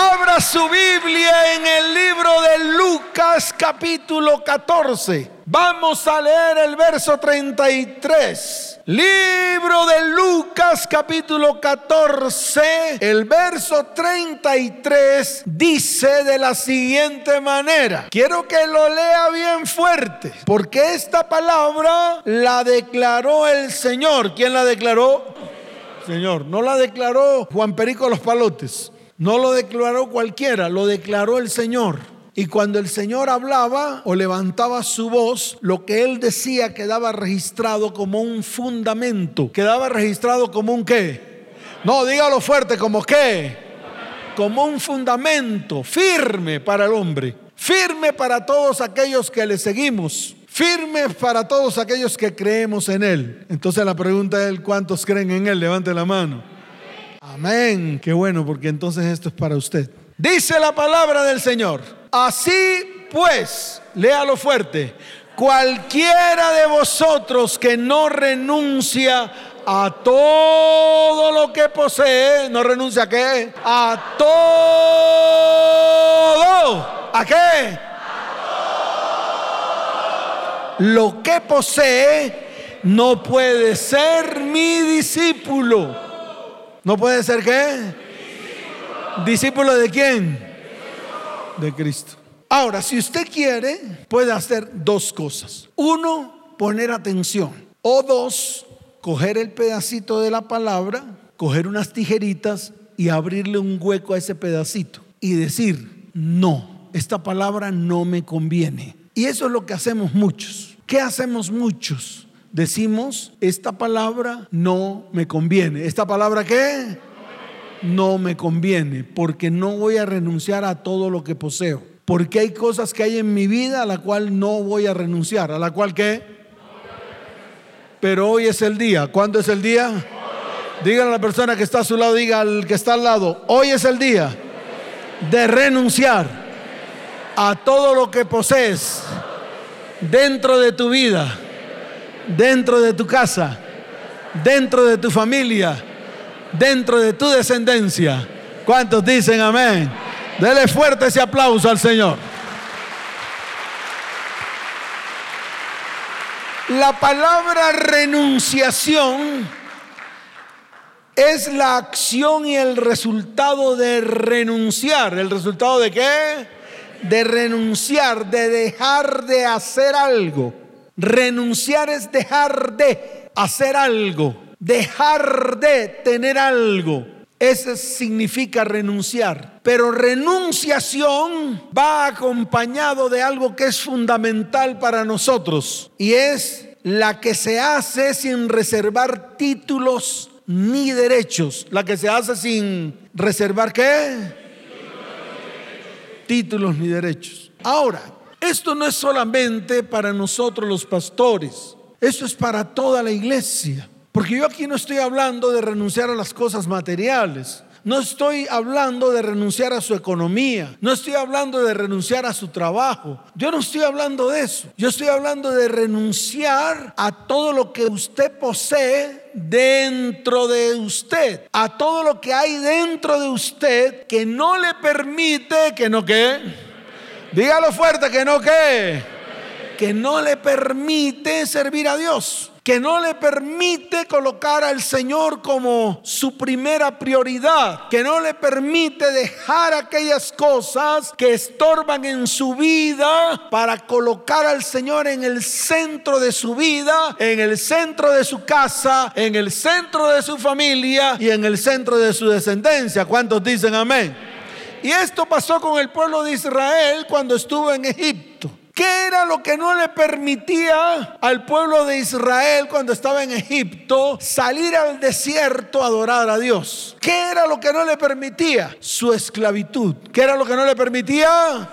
Abra su Biblia en el libro de Lucas capítulo 14. Vamos a leer el verso 33. Libro de Lucas capítulo 14, el verso 33 dice de la siguiente manera. Quiero que lo lea bien fuerte, porque esta palabra la declaró el Señor. ¿Quién la declaró? Señor, no la declaró Juan Perico los Palotes. No lo declaró cualquiera, lo declaró el Señor. Y cuando el Señor hablaba o levantaba su voz, lo que él decía quedaba registrado como un fundamento. Quedaba registrado como un qué. No, dígalo fuerte, como qué. Como un fundamento firme para el hombre. Firme para todos aquellos que le seguimos. Firme para todos aquellos que creemos en Él. Entonces la pregunta es, ¿cuántos creen en Él? Levante la mano. Amén. Qué bueno, porque entonces esto es para usted. Dice la palabra del Señor. Así pues, léalo fuerte. Cualquiera de vosotros que no renuncia a todo lo que posee, no renuncia a qué? A todo. ¿A qué? Lo que posee no puede ser mi discípulo. ¿No puede ser qué? Discípulo. de quién? De Cristo. Ahora, si usted quiere, puede hacer dos cosas. Uno, poner atención. O dos, coger el pedacito de la palabra, coger unas tijeritas y abrirle un hueco a ese pedacito y decir, no, esta palabra no me conviene. Y eso es lo que hacemos muchos. ¿Qué hacemos muchos? Decimos, esta palabra no me conviene. ¿Esta palabra qué? No me conviene, porque no voy a renunciar a todo lo que poseo. Porque hay cosas que hay en mi vida a la cual no voy a renunciar. ¿A la cual qué? Pero hoy es el día. ¿Cuándo es el día? Dígale a la persona que está a su lado, diga al que está al lado, hoy es el día de renunciar a todo lo que posees dentro de tu vida dentro de tu casa, dentro de tu familia, dentro de tu descendencia. ¿Cuántos dicen amén? Dele fuerte ese aplauso al Señor. La palabra renunciación es la acción y el resultado de renunciar. ¿El resultado de qué? De renunciar, de dejar de hacer algo. Renunciar es dejar de hacer algo, dejar de tener algo. Eso significa renunciar. Pero renunciación va acompañado de algo que es fundamental para nosotros y es la que se hace sin reservar títulos ni derechos. La que se hace sin reservar qué? Títulos ni derechos. Ahora, esto no es solamente para nosotros los pastores, esto es para toda la iglesia. Porque yo aquí no estoy hablando de renunciar a las cosas materiales. No estoy hablando de renunciar a su economía. No estoy hablando de renunciar a su trabajo. Yo no estoy hablando de eso. Yo estoy hablando de renunciar a todo lo que usted posee dentro de usted. A todo lo que hay dentro de usted que no le permite que no que Dígalo fuerte que no que que no le permite servir a Dios, que no le permite colocar al Señor como su primera prioridad, que no le permite dejar aquellas cosas que estorban en su vida para colocar al Señor en el centro de su vida, en el centro de su casa, en el centro de su familia y en el centro de su descendencia. ¿Cuántos dicen amén? Y esto pasó con el pueblo de Israel cuando estuvo en Egipto. ¿Qué era lo que no le permitía al pueblo de Israel cuando estaba en Egipto salir al desierto a adorar a Dios? ¿Qué era lo que no le permitía? Su esclavitud. ¿Qué era lo que no le permitía?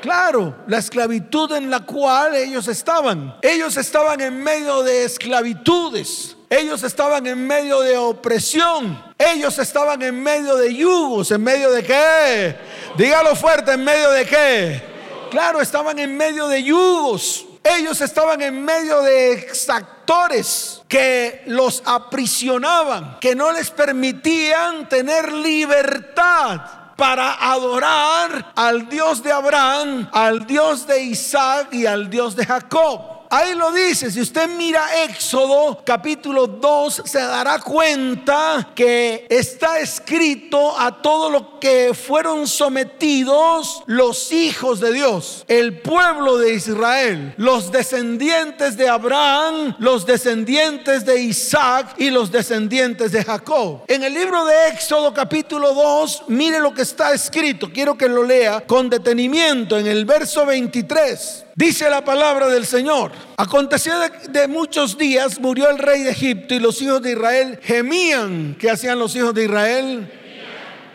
Claro, la esclavitud en la cual ellos estaban. Ellos estaban en medio de esclavitudes. Ellos estaban en medio de opresión. Ellos estaban en medio de yugos. ¿En medio de qué? Dígalo fuerte, ¿en medio de qué? Claro, estaban en medio de yugos. Ellos estaban en medio de exactores que los aprisionaban, que no les permitían tener libertad para adorar al Dios de Abraham, al Dios de Isaac y al Dios de Jacob. Ahí lo dice, si usted mira Éxodo capítulo 2, se dará cuenta que está escrito a todo lo que fueron sometidos los hijos de Dios, el pueblo de Israel, los descendientes de Abraham, los descendientes de Isaac y los descendientes de Jacob. En el libro de Éxodo capítulo 2, mire lo que está escrito, quiero que lo lea con detenimiento en el verso 23. Dice la palabra del Señor. Aconteció de, muchos días, murió el rey de Egipto y los hijos de Israel gemían. ¿Qué hacían los hijos de Israel?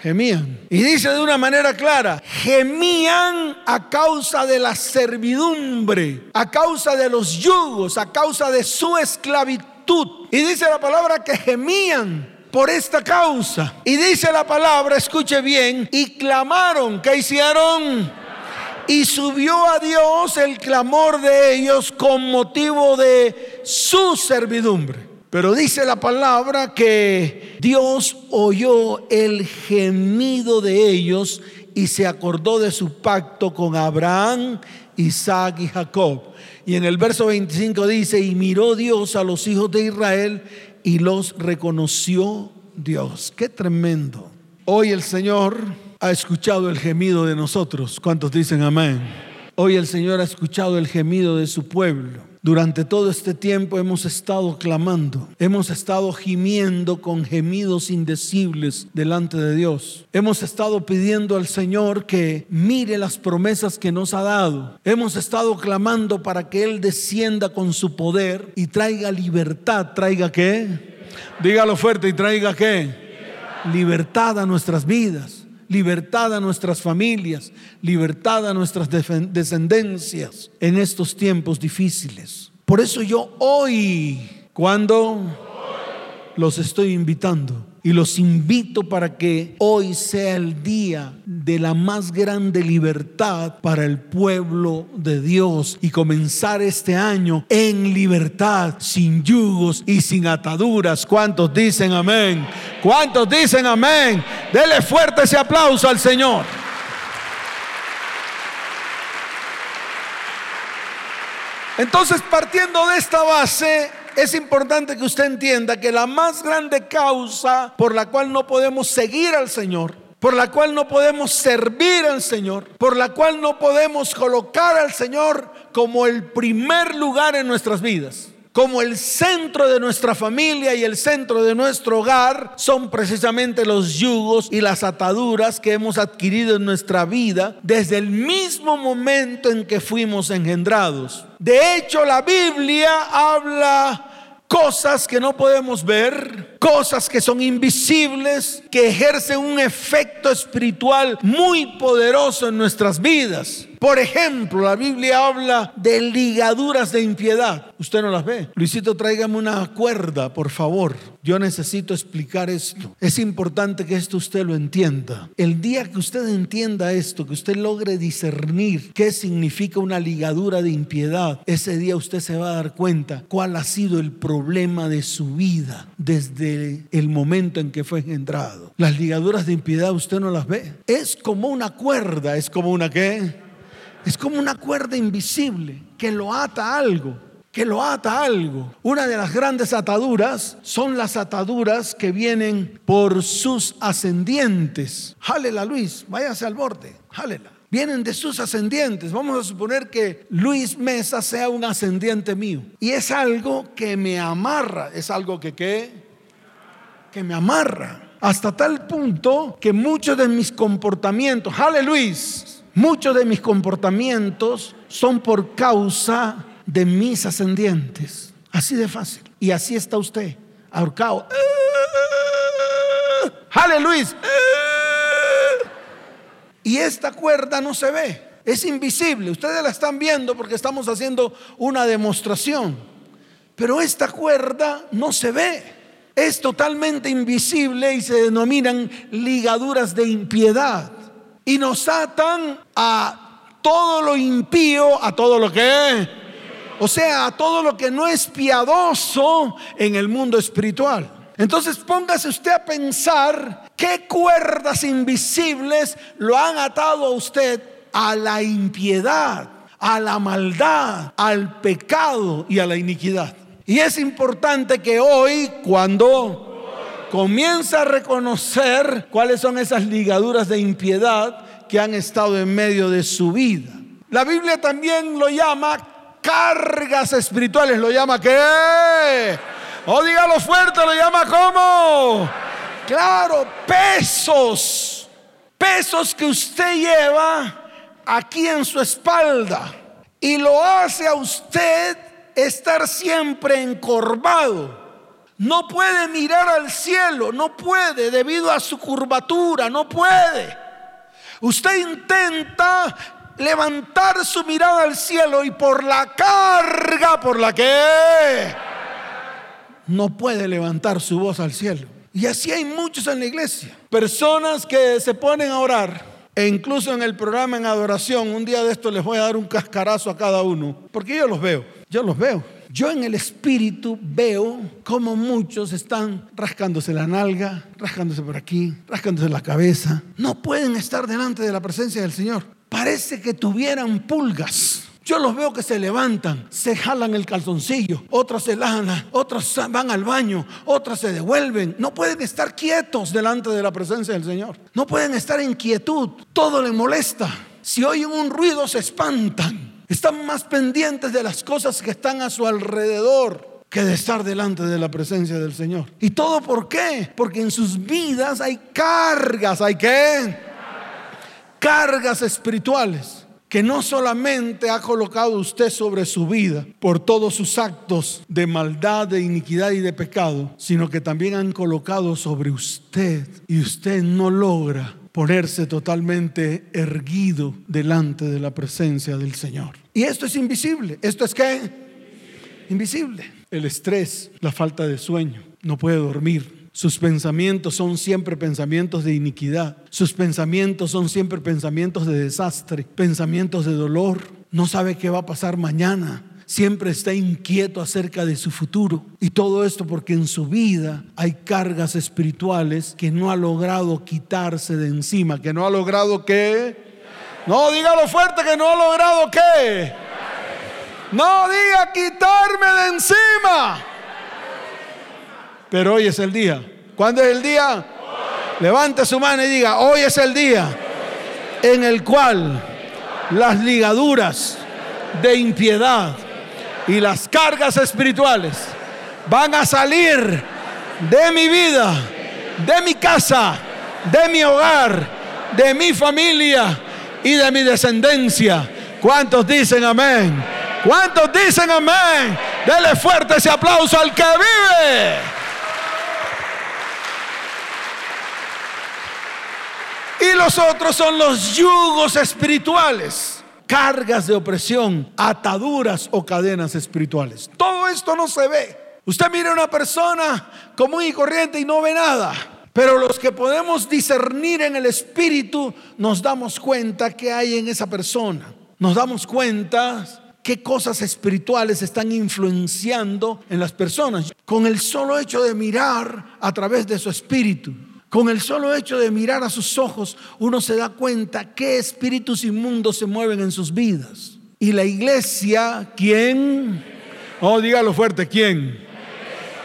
Gemían. Y dice de una manera clara, gemían a causa de la servidumbre, a causa de los yugos, a causa de su esclavitud. Y dice la palabra que gemían por esta causa. Y dice la palabra, escuche bien, y clamaron, ¿qué hicieron? Y subió a Dios el clamor de ellos con motivo de su servidumbre. Pero dice la palabra que Dios oyó el gemido de ellos y se acordó de su pacto con Abraham, Isaac y Jacob. Y en el verso 25 dice, y miró Dios a los hijos de Israel y los reconoció Dios. Qué tremendo. Hoy el Señor ha escuchado el gemido de nosotros. ¿Cuántos dicen amén? Hoy el Señor ha escuchado el gemido de su pueblo. Durante todo este tiempo hemos estado clamando, hemos estado gimiendo con gemidos indecibles delante de Dios. Hemos estado pidiendo al Señor que mire las promesas que nos ha dado. Hemos estado clamando para que Él descienda con su poder y traiga libertad. ¿Traiga qué? Dígalo fuerte y traiga qué? Libertad a nuestras vidas libertad a nuestras familias, libertad a nuestras descendencias en estos tiempos difíciles. Por eso yo hoy, cuando los estoy invitando, y los invito para que hoy sea el día de la más grande libertad para el pueblo de Dios y comenzar este año en libertad, sin yugos y sin ataduras. ¿Cuántos dicen amén? ¿Cuántos dicen amén? Dele fuerte ese aplauso al Señor. Entonces, partiendo de esta base, es importante que usted entienda que la más grande causa por la cual no podemos seguir al Señor, por la cual no podemos servir al Señor, por la cual no podemos colocar al Señor como el primer lugar en nuestras vidas, como el centro de nuestra familia y el centro de nuestro hogar, son precisamente los yugos y las ataduras que hemos adquirido en nuestra vida desde el mismo momento en que fuimos engendrados. De hecho, la Biblia habla cosas que no podemos ver, cosas que son invisibles, que ejercen un efecto espiritual muy poderoso en nuestras vidas. Por ejemplo, la Biblia habla de ligaduras de impiedad. Usted no las ve. Luisito, tráigame una cuerda, por favor. Yo necesito explicar esto. Es importante que esto usted lo entienda. El día que usted entienda esto, que usted logre discernir qué significa una ligadura de impiedad, ese día usted se va a dar cuenta cuál ha sido el problema de su vida desde el momento en que fue engendrado. Las ligaduras de impiedad usted no las ve. Es como una cuerda, es como una qué? Es como una cuerda invisible que lo ata a algo, que lo ata algo. Una de las grandes ataduras son las ataduras que vienen por sus ascendientes. Jálela Luis, váyase al borde, jálela. Vienen de sus ascendientes. Vamos a suponer que Luis Mesa sea un ascendiente mío. Y es algo que me amarra, es algo que ¿qué? que me amarra. Hasta tal punto que muchos de mis comportamientos, jale Luis, Muchos de mis comportamientos son por causa de mis ascendientes. Así de fácil. Y así está usted, ahorcado. ¡Jale, Luis! Y esta cuerda no se ve, es invisible. Ustedes la están viendo porque estamos haciendo una demostración. Pero esta cuerda no se ve. Es totalmente invisible y se denominan ligaduras de impiedad y nos atan a todo lo impío, a todo lo que o sea, a todo lo que no es piadoso en el mundo espiritual. Entonces póngase usted a pensar ¿Qué cuerdas invisibles lo han atado a usted a la impiedad, a la maldad, al pecado y a la iniquidad? Y es importante que hoy, cuando comienza a reconocer cuáles son esas ligaduras de impiedad que han estado en medio de su vida. La Biblia también lo llama cargas espirituales. ¿Lo llama qué? O dígalo fuerte, lo llama como. Claro, pesos. Pesos que usted lleva aquí en su espalda. Y lo hace a usted estar siempre encorvado. No puede mirar al cielo, no puede debido a su curvatura, no puede. Usted intenta levantar su mirada al cielo y por la carga por la que no puede levantar su voz al cielo. Y así hay muchos en la iglesia. Personas que se ponen a orar e incluso en el programa en adoración, un día de esto les voy a dar un cascarazo a cada uno, porque yo los veo, yo los veo. Yo en el espíritu veo como muchos están rascándose la nalga, rascándose por aquí, rascándose la cabeza. No pueden estar delante de la presencia del Señor. Parece que tuvieran pulgas. Yo los veo que se levantan, se jalan el calzoncillo, otros se lajan, otros van al baño, otros se devuelven. No pueden estar quietos delante de la presencia del Señor. No pueden estar en quietud. Todo le molesta. Si oyen un ruido se espantan. Están más pendientes de las cosas que están a su alrededor que de estar delante de la presencia del Señor. ¿Y todo por qué? Porque en sus vidas hay cargas, ¿hay qué? Cargas espirituales que no solamente ha colocado usted sobre su vida por todos sus actos de maldad, de iniquidad y de pecado, sino que también han colocado sobre usted y usted no logra ponerse totalmente erguido delante de la presencia del Señor. Y esto es invisible. ¿Esto es qué? Invisible. El estrés, la falta de sueño, no puede dormir. Sus pensamientos son siempre pensamientos de iniquidad. Sus pensamientos son siempre pensamientos de desastre, pensamientos de dolor. No sabe qué va a pasar mañana siempre está inquieto acerca de su futuro. Y todo esto porque en su vida hay cargas espirituales que no ha logrado quitarse de encima, que no ha logrado que... No, dígalo fuerte que no ha logrado qué. No diga quitarme de encima. Pero hoy es el día. ¿Cuándo es el día? Levante su mano y diga, hoy es el día en el cual las ligaduras de impiedad y las cargas espirituales van a salir de mi vida, de mi casa, de mi hogar, de mi familia y de mi descendencia. ¿Cuántos dicen amén? ¿Cuántos dicen amén? Dele fuerte ese aplauso al que vive. Y los otros son los yugos espirituales cargas de opresión, ataduras o cadenas espirituales. Todo esto no se ve. Usted mira a una persona común y corriente y no ve nada. Pero los que podemos discernir en el espíritu nos damos cuenta que hay en esa persona. Nos damos cuenta qué cosas espirituales están influenciando en las personas con el solo hecho de mirar a través de su espíritu. Con el solo hecho de mirar a sus ojos, uno se da cuenta qué espíritus inmundos se mueven en sus vidas. Y la iglesia, ¿quién? Oh, dígalo fuerte, ¿quién?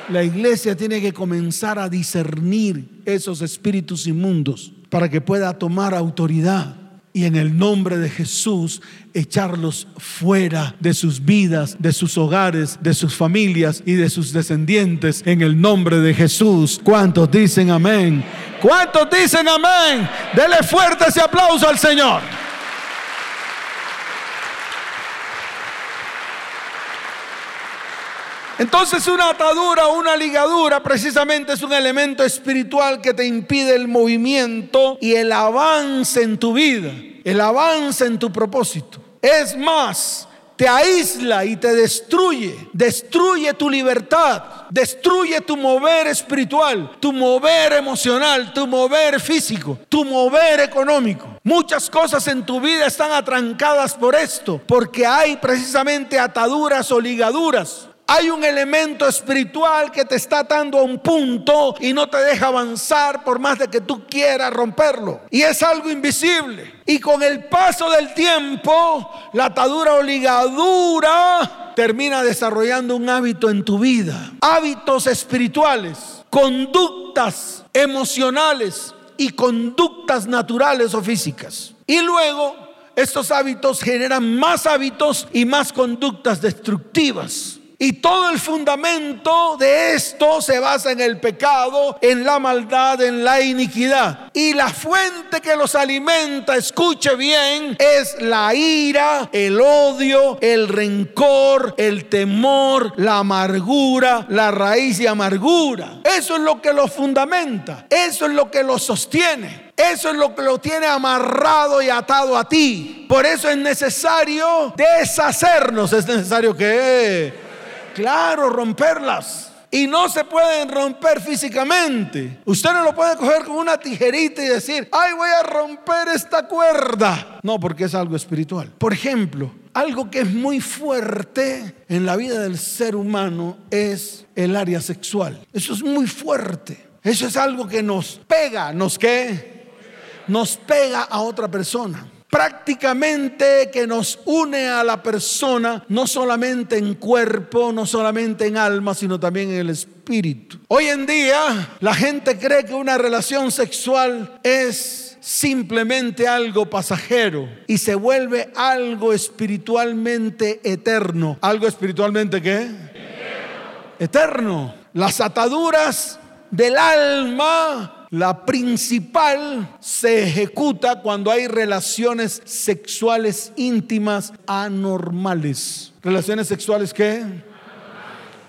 La iglesia tiene que comenzar a discernir esos espíritus inmundos para que pueda tomar autoridad y en el nombre de Jesús echarlos fuera de sus vidas, de sus hogares, de sus familias y de sus descendientes en el nombre de Jesús. ¿Cuántos dicen amén? ¿Cuántos dicen amén? Dele fuerte ese aplauso al Señor. Entonces una atadura una ligadura precisamente es un elemento espiritual que te impide el movimiento y el avance en tu vida, el avance en tu propósito. Es más, te aísla y te destruye, destruye tu libertad, destruye tu mover espiritual, tu mover emocional, tu mover físico, tu mover económico. Muchas cosas en tu vida están atrancadas por esto, porque hay precisamente ataduras o ligaduras Hay un elemento espiritual que te está atando a un punto y no te deja avanzar por más de que tú quieras romperlo. Y es algo invisible. Y con el paso del tiempo, la atadura o ligadura termina desarrollando un hábito en tu vida. Hábitos espirituales, conductas emocionales y conductas naturales o físicas. Y luego estos hábitos generan más hábitos y más conductas destructivas. Y todo el fundamento de esto se basa en el pecado, en la maldad, en la iniquidad. Y la fuente que los alimenta, escuche bien, es la ira, el odio, el rencor, el temor, la amargura, la raíz de amargura. Eso es lo que los fundamenta, eso es lo que los sostiene. Eso es lo que lo tiene amarrado y atado a ti. Por eso es necesario deshacernos. Es necesario que Claro, romperlas. Y no se pueden romper físicamente. Usted no lo puede coger con una tijerita y decir, ay, voy a romper esta cuerda. No, porque es algo espiritual. Por ejemplo, algo que es muy fuerte en la vida del ser humano es el área sexual. Eso es muy fuerte. Eso es algo que nos pega, ¿nos qué? Nos pega a otra persona prácticamente que nos une a la persona, no solamente en cuerpo, no solamente en alma, sino también en el espíritu. Hoy en día la gente cree que una relación sexual es simplemente algo pasajero y se vuelve algo espiritualmente eterno. ¿Algo espiritualmente qué? Eterno. eterno. Las ataduras del alma la principal se ejecuta cuando hay relaciones sexuales íntimas anormales. ¿Relaciones sexuales qué?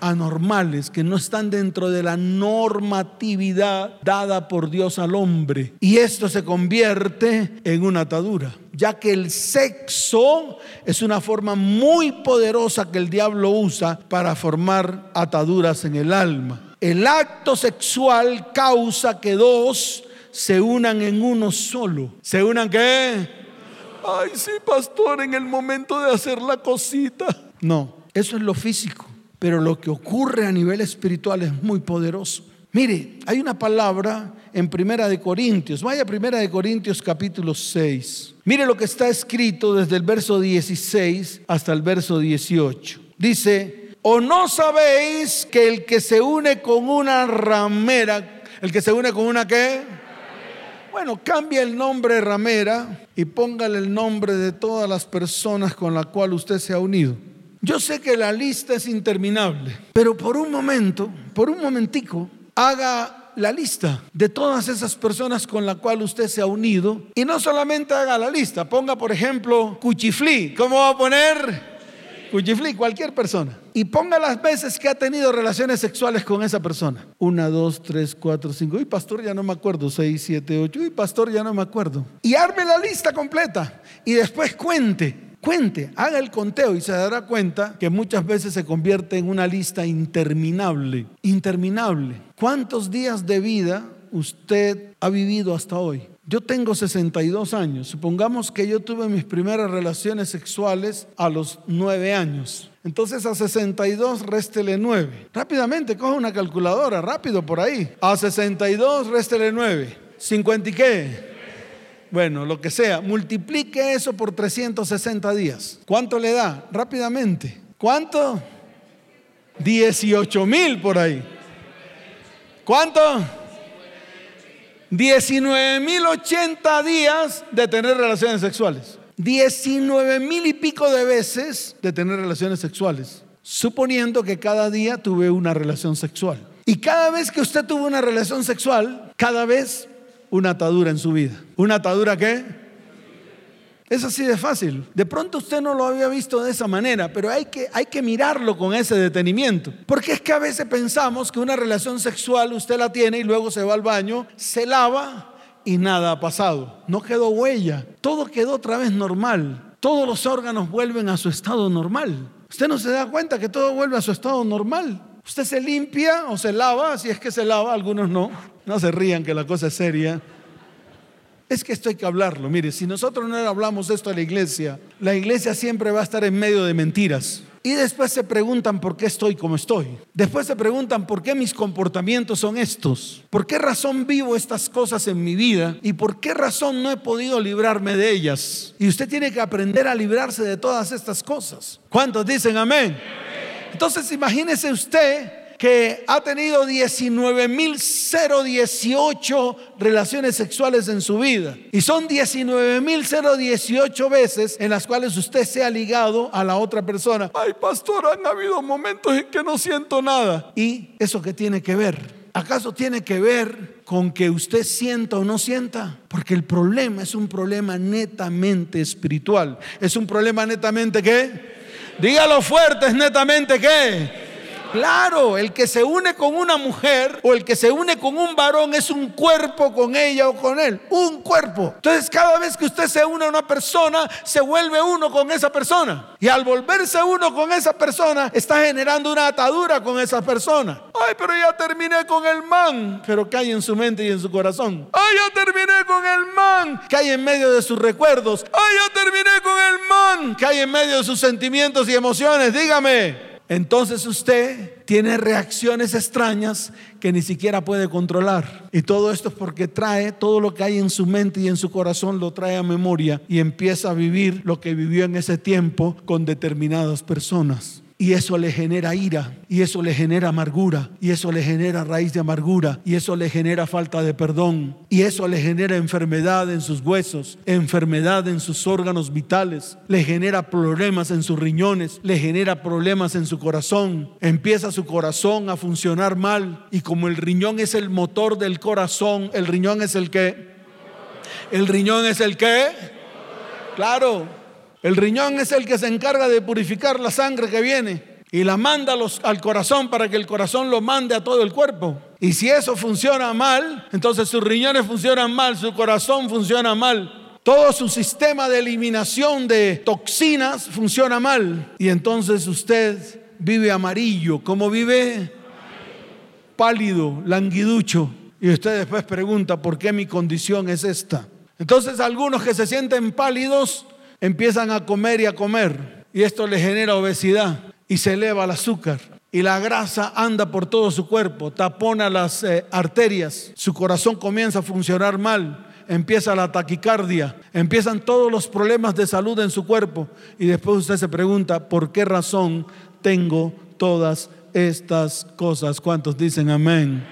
Anormales, que no están dentro de la normatividad dada por Dios al hombre. Y esto se convierte en una atadura, ya que el sexo es una forma muy poderosa que el diablo usa para formar ataduras en el alma. El acto sexual causa que dos se unan en uno solo. ¿Se unan qué? Ay, sí, pastor, en el momento de hacer la cosita. No, eso es lo físico. Pero lo que ocurre a nivel espiritual es muy poderoso. Mire, hay una palabra en Primera de Corintios. Vaya Primera de Corintios capítulo 6. Mire lo que está escrito desde el verso 16 hasta el verso 18. Dice, ¿O no sabéis que el que se une con una ramera, el que se une con una qué? Bueno, cambia el nombre ramera y póngale el nombre de todas las personas con las cuales usted se ha unido. Yo sé que la lista es interminable, pero por un momento, por un momentico, haga la lista de todas esas personas con las cuales usted se ha unido y no solamente haga la lista, ponga por ejemplo Cuchiflí. ¿Cómo va a poner? Cuchiflí, cualquier persona. Y ponga las veces que ha tenido relaciones sexuales con esa persona. Una, dos, tres, cuatro, cinco. Uy, pastor, ya no me acuerdo. Seis, siete, ocho. Uy, pastor, ya no me acuerdo. Y arme la lista completa. Y después cuente. Cuente, haga el conteo y se dará cuenta que muchas veces se convierte en una lista interminable. Interminable. ¿Cuántos días de vida usted ha vivido hasta hoy? Yo tengo 62 años. Supongamos que yo tuve mis primeras relaciones sexuales a los 9 años. Entonces a 62 réstele 9. Rápidamente, coja una calculadora, rápido por ahí. A 62 réstele 9. ¿50 y qué? Bueno, lo que sea. Multiplique eso por 360 días. ¿Cuánto le da? Rápidamente. ¿Cuánto? 18 mil por ahí. ¿Cuánto? 19.080 días de tener relaciones sexuales. 19 mil y pico de veces de tener relaciones sexuales, suponiendo que cada día tuve una relación sexual. Y cada vez que usted tuvo una relación sexual, cada vez una atadura en su vida. ¿Una atadura qué? Es así de fácil. De pronto usted no lo había visto de esa manera, pero hay que, hay que mirarlo con ese detenimiento. Porque es que a veces pensamos que una relación sexual usted la tiene y luego se va al baño, se lava y nada ha pasado. No quedó huella. Todo quedó otra vez normal. Todos los órganos vuelven a su estado normal. Usted no se da cuenta que todo vuelve a su estado normal. Usted se limpia o se lava, si es que se lava, algunos no. No se rían que la cosa es seria. Es que esto hay que hablarlo. Mire, si nosotros no hablamos esto a la iglesia, la iglesia siempre va a estar en medio de mentiras. Y después se preguntan por qué estoy como estoy. Después se preguntan por qué mis comportamientos son estos. ¿Por qué razón vivo estas cosas en mi vida? ¿Y por qué razón no he podido librarme de ellas? Y usted tiene que aprender a librarse de todas estas cosas. ¿Cuántos dicen amén? Entonces imagínese usted que ha tenido 19.018 relaciones sexuales en su vida. Y son 19.018 veces en las cuales usted se ha ligado a la otra persona. Ay, pastor, han habido momentos en que no siento nada. ¿Y eso qué tiene que ver? ¿Acaso tiene que ver con que usted sienta o no sienta? Porque el problema es un problema netamente espiritual. Es un problema netamente qué? Dígalo fuerte, es netamente qué? Claro, el que se une con una mujer o el que se une con un varón es un cuerpo con ella o con él. Un cuerpo. Entonces cada vez que usted se une a una persona, se vuelve uno con esa persona. Y al volverse uno con esa persona, está generando una atadura con esa persona. Ay, pero ya terminé con el man. Pero ¿qué hay en su mente y en su corazón? Ay, ya terminé con el man. ¿Qué hay en medio de sus recuerdos? Ay, ya terminé con el man. ¿Qué hay en medio de sus sentimientos y emociones? Dígame entonces usted tiene reacciones extrañas que ni siquiera puede controlar. Y todo esto es porque trae todo lo que hay en su mente y en su corazón, lo trae a memoria y empieza a vivir lo que vivió en ese tiempo con determinadas personas. Y eso le genera ira, y eso le genera amargura, y eso le genera raíz de amargura, y eso le genera falta de perdón, y eso le genera enfermedad en sus huesos, enfermedad en sus órganos vitales, le genera problemas en sus riñones, le genera problemas en su corazón. Empieza su corazón a funcionar mal, y como el riñón es el motor del corazón, el riñón es el que... El riñón es el que... Claro, el riñón es el que se encarga de purificar la sangre que viene y la manda al corazón para que el corazón lo mande a todo el cuerpo. Y si eso funciona mal, entonces sus riñones funcionan mal, su corazón funciona mal. Todo su sistema de eliminación de toxinas funciona mal. Y entonces usted vive amarillo. ¿Cómo vive? Pálido, languiducho. Y usted después pregunta, ¿por qué mi condición es esta? Entonces algunos que se sienten pálidos empiezan a comer y a comer y esto le genera obesidad y se eleva el azúcar y la grasa anda por todo su cuerpo, tapona las eh, arterias, su corazón comienza a funcionar mal, empieza la taquicardia, empiezan todos los problemas de salud en su cuerpo y después usted se pregunta, ¿por qué razón tengo todas estas cosas? ¿Cuántos dicen amén?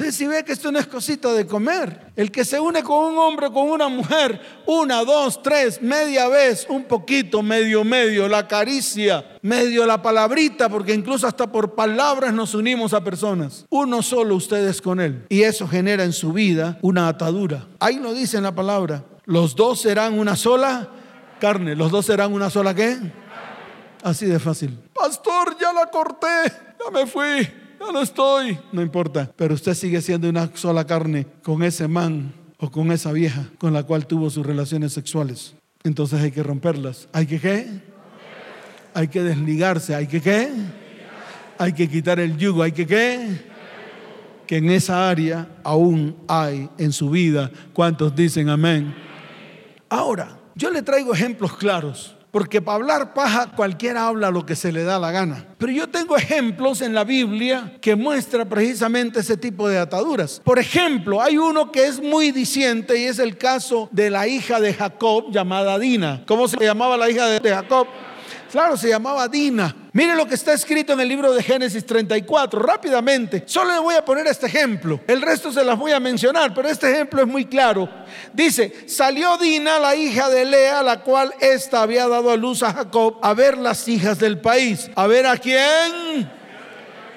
Entonces, si ve que esto no es cosita de comer, el que se une con un hombre, con una mujer, una, dos, tres, media vez, un poquito, medio, medio, la caricia, medio la palabrita, porque incluso hasta por palabras nos unimos a personas. Uno solo ustedes con él. Y eso genera en su vida una atadura. Ahí lo dice en la palabra. Los dos serán una sola carne. Los dos serán una sola qué? Así de fácil. Pastor, ya la corté, ya me fui no estoy, no importa, pero usted sigue siendo una sola carne con ese man o con esa vieja con la cual tuvo sus relaciones sexuales. Entonces hay que romperlas. ¿Hay que qué? Hay que desligarse. ¿Hay que qué? Hay que quitar el yugo. ¿Hay que qué? Que en esa área aún hay en su vida. ¿Cuántos dicen amén? Ahora, yo le traigo ejemplos claros porque para hablar paja cualquiera habla lo que se le da la gana. Pero yo tengo ejemplos en la Biblia que muestra precisamente ese tipo de ataduras. Por ejemplo, hay uno que es muy diciente y es el caso de la hija de Jacob llamada Dina. ¿Cómo se llamaba la hija de Jacob? Claro, se llamaba Dina. Mire lo que está escrito en el libro de Génesis 34, rápidamente. Solo le voy a poner este ejemplo. El resto se las voy a mencionar, pero este ejemplo es muy claro. Dice, salió Dina, la hija de Lea, la cual ésta había dado a luz a Jacob, a ver las hijas del país. ¿A ver a quién?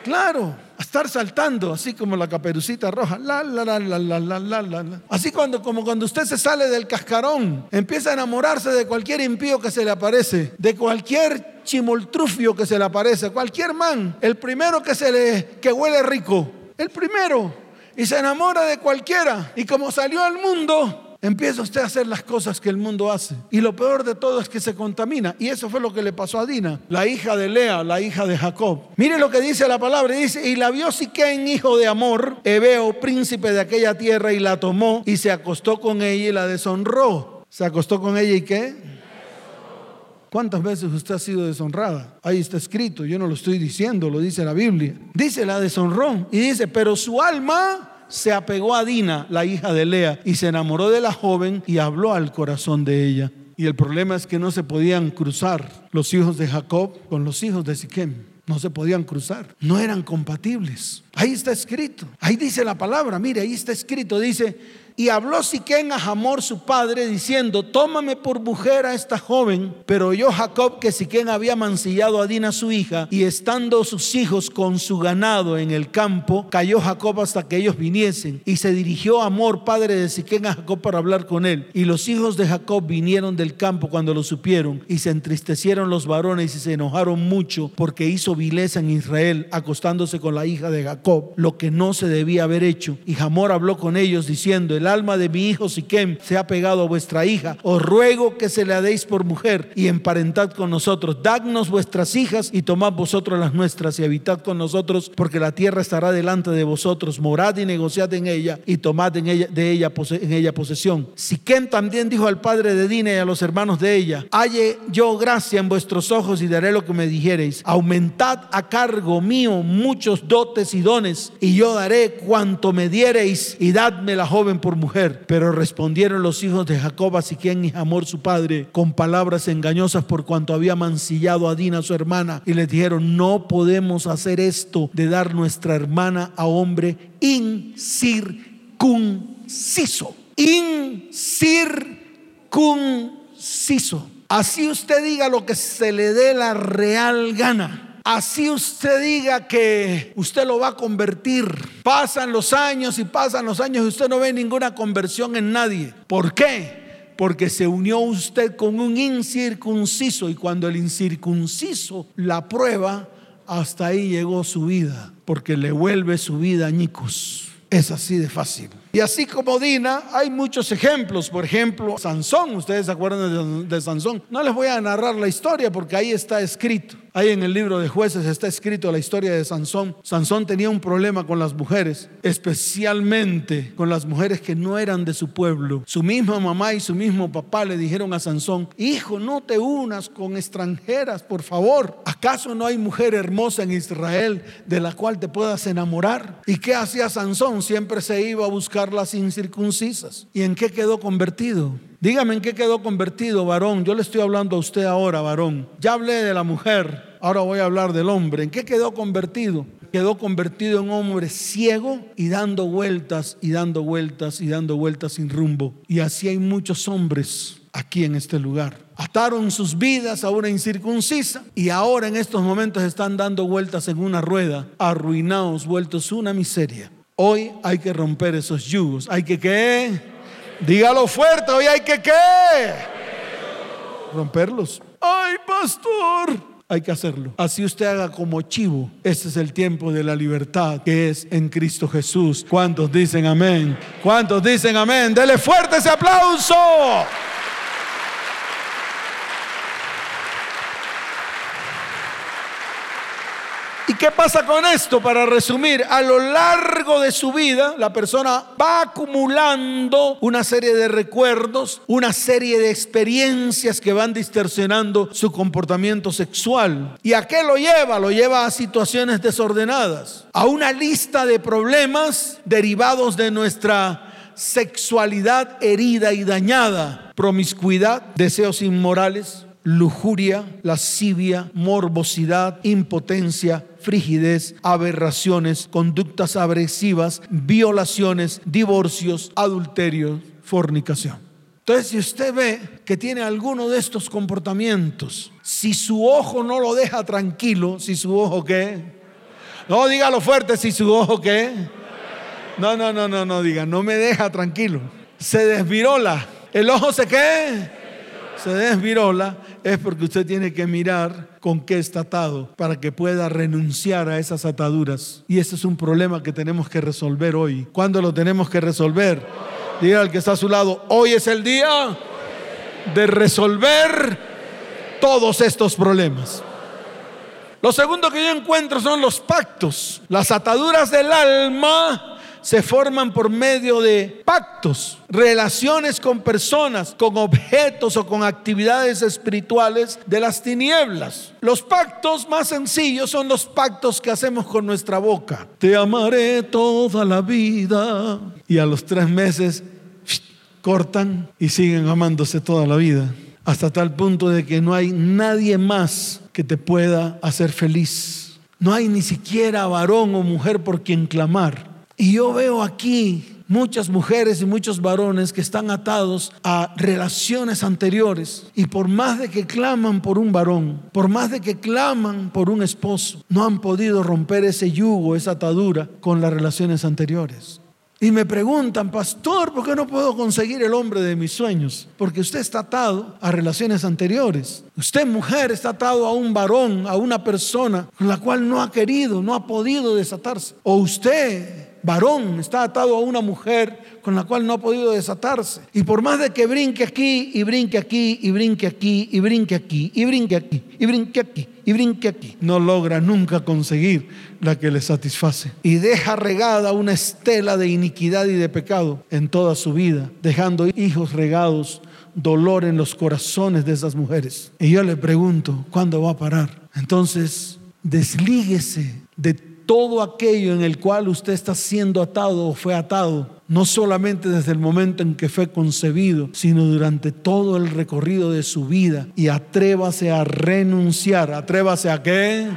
Claro estar saltando, así como la caperucita roja. La, la, la, la, la, la, la, la. Así cuando, como cuando usted se sale del cascarón, empieza a enamorarse de cualquier impío que se le aparece, de cualquier chimoltrufio que se le aparece, cualquier man, el primero que se le, que huele rico, el primero, y se enamora de cualquiera. Y como salió al mundo, empieza usted a hacer las cosas que el mundo hace. Y lo peor de todo es que se contamina. Y eso fue lo que le pasó a Dina, la hija de Lea, la hija de Jacob. Mire lo que dice la palabra. Dice, y la vio Siquén, hijo de Amor, Ebeo, príncipe de aquella tierra, y la tomó y se acostó con ella y la deshonró. ¿Se acostó con ella y qué? ¿Cuántas veces usted ha sido deshonrada? Ahí está escrito, yo no lo estoy diciendo, lo dice la Biblia. Dice la deshonró y dice, pero su alma se apegó a Dina, la hija de Lea, y se enamoró de la joven y habló al corazón de ella. Y el problema es que no se podían cruzar los hijos de Jacob con los hijos de Siquem. No se podían cruzar, no eran compatibles. Ahí está escrito, ahí dice la palabra, mire, ahí está escrito, dice, y habló Siquén a Hamor su padre diciendo, tómame por mujer a esta joven. Pero oyó Jacob que Siquén había mancillado a Dina su hija y estando sus hijos con su ganado en el campo, cayó Jacob hasta que ellos viniesen. Y se dirigió Amor, padre de Siquén, a Jacob para hablar con él. Y los hijos de Jacob vinieron del campo cuando lo supieron y se entristecieron los varones y se enojaron mucho porque hizo vileza en Israel acostándose con la hija de Jacob, lo que no se debía haber hecho. Y Hamor habló con ellos diciendo, el alma de mi hijo Siquem se ha pegado a vuestra hija, os ruego que se la deis por mujer y emparentad con nosotros. Dadnos vuestras hijas y tomad vosotros las nuestras y habitad con nosotros, porque la tierra estará delante de vosotros. Morad y negociad en ella y tomad en ella, de ella, en ella posesión. Siquem también dijo al padre de Dina y a los hermanos de ella, halle yo gracia en vuestros ojos y daré lo que me dijereis. Aumentad a cargo mío muchos dotes y dones y yo daré cuanto me diereis y dadme la joven por mujer. Pero respondieron los hijos de Jacob a Siquén y Amor su padre con palabras engañosas por cuanto había mancillado a Dina su hermana y les dijeron, no podemos hacer esto de dar nuestra hermana a hombre incircunciso. Incircunciso. Así usted diga lo que se le dé la real gana Así usted diga que usted lo va a convertir. Pasan los años y pasan los años y usted no ve ninguna conversión en nadie. ¿Por qué? Porque se unió usted con un incircunciso y cuando el incircunciso la prueba, hasta ahí llegó su vida, porque le vuelve su vida añicos. Es así de fácil. Y así como Dina, hay muchos ejemplos. Por ejemplo, Sansón, ustedes se acuerdan de, de Sansón. No les voy a narrar la historia porque ahí está escrito. Ahí en el libro de jueces está escrito la historia de Sansón. Sansón tenía un problema con las mujeres, especialmente con las mujeres que no eran de su pueblo. Su misma mamá y su mismo papá le dijeron a Sansón, hijo, no te unas con extranjeras, por favor. ¿Acaso no hay mujer hermosa en Israel de la cual te puedas enamorar? ¿Y qué hacía Sansón? Siempre se iba a buscar las incircuncisas. ¿Y en qué quedó convertido? Dígame en qué quedó convertido, varón. Yo le estoy hablando a usted ahora, varón. Ya hablé de la mujer, ahora voy a hablar del hombre. ¿En qué quedó convertido? Quedó convertido en hombre ciego y dando vueltas y dando vueltas y dando vueltas sin rumbo. Y así hay muchos hombres aquí en este lugar. Ataron sus vidas a una incircuncisa y ahora en estos momentos están dando vueltas en una rueda, arruinados, vueltos una miseria. Hoy hay que romper esos yugos. Hay que qué? Dígalo fuerte, hoy hay que qué? Romperlos. Ay, pastor. Hay que hacerlo. Así usted haga como chivo. Este es el tiempo de la libertad que es en Cristo Jesús. ¿Cuántos dicen amén? ¿Cuántos dicen amén? Dele fuerte ese aplauso. Qué pasa con esto? Para resumir, a lo largo de su vida, la persona va acumulando una serie de recuerdos, una serie de experiencias que van distorsionando su comportamiento sexual. ¿Y a qué lo lleva? Lo lleva a situaciones desordenadas, a una lista de problemas derivados de nuestra sexualidad herida y dañada, promiscuidad, deseos inmorales, lujuria, lascivia, morbosidad, impotencia, frigidez, aberraciones, conductas agresivas, violaciones, divorcios, adulterios, fornicación. Entonces, si usted ve que tiene alguno de estos comportamientos, si su ojo no lo deja tranquilo, si su ojo qué, no dígalo fuerte, si su ojo qué, no, no, no, no, no diga, no me deja tranquilo, se desvirola, el ojo se qué, se desvirola, es porque usted tiene que mirar con qué está atado para que pueda renunciar a esas ataduras. Y ese es un problema que tenemos que resolver hoy. ¿Cuándo lo tenemos que resolver? Diga al que está a su lado, hoy es el día de resolver todos estos problemas. Lo segundo que yo encuentro son los pactos, las ataduras del alma se forman por medio de pactos, relaciones con personas, con objetos o con actividades espirituales de las tinieblas. Los pactos más sencillos son los pactos que hacemos con nuestra boca. Te amaré toda la vida. Y a los tres meses cortan y siguen amándose toda la vida. Hasta tal punto de que no hay nadie más que te pueda hacer feliz. No hay ni siquiera varón o mujer por quien clamar. Y yo veo aquí muchas mujeres y muchos varones que están atados a relaciones anteriores y por más de que claman por un varón, por más de que claman por un esposo, no han podido romper ese yugo, esa atadura con las relaciones anteriores. Y me preguntan, pastor, ¿por qué no puedo conseguir el hombre de mis sueños? Porque usted está atado a relaciones anteriores. Usted, mujer, está atado a un varón, a una persona con la cual no ha querido, no ha podido desatarse. O usted, varón está atado a una mujer con la cual no ha podido desatarse. Y por más de que brinque aquí y brinque aquí y brinque aquí y brinque aquí y brinque aquí y brinque aquí y brinque aquí, no logra nunca conseguir la que le satisface. Y deja regada una estela de iniquidad y de pecado en toda su vida, dejando hijos regados, dolor en los corazones de esas mujeres. Y yo le pregunto, ¿cuándo va a parar? Entonces, deslíguese de todo aquello en el cual usted está siendo atado o fue atado, no solamente desde el momento en que fue concebido, sino durante todo el recorrido de su vida. Y atrévase a renunciar. ¿Atrévase a qué?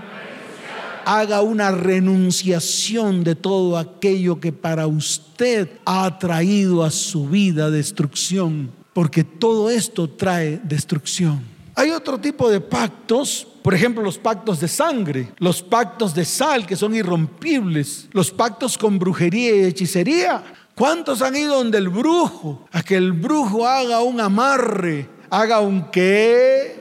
Haga una renunciación de todo aquello que para usted ha traído a su vida destrucción, porque todo esto trae destrucción. Hay otro tipo de pactos por ejemplo, los pactos de sangre, los pactos de sal que son irrompibles, los pactos con brujería y hechicería. ¿Cuántos han ido donde el brujo? A que el brujo haga un amarre, haga un qué?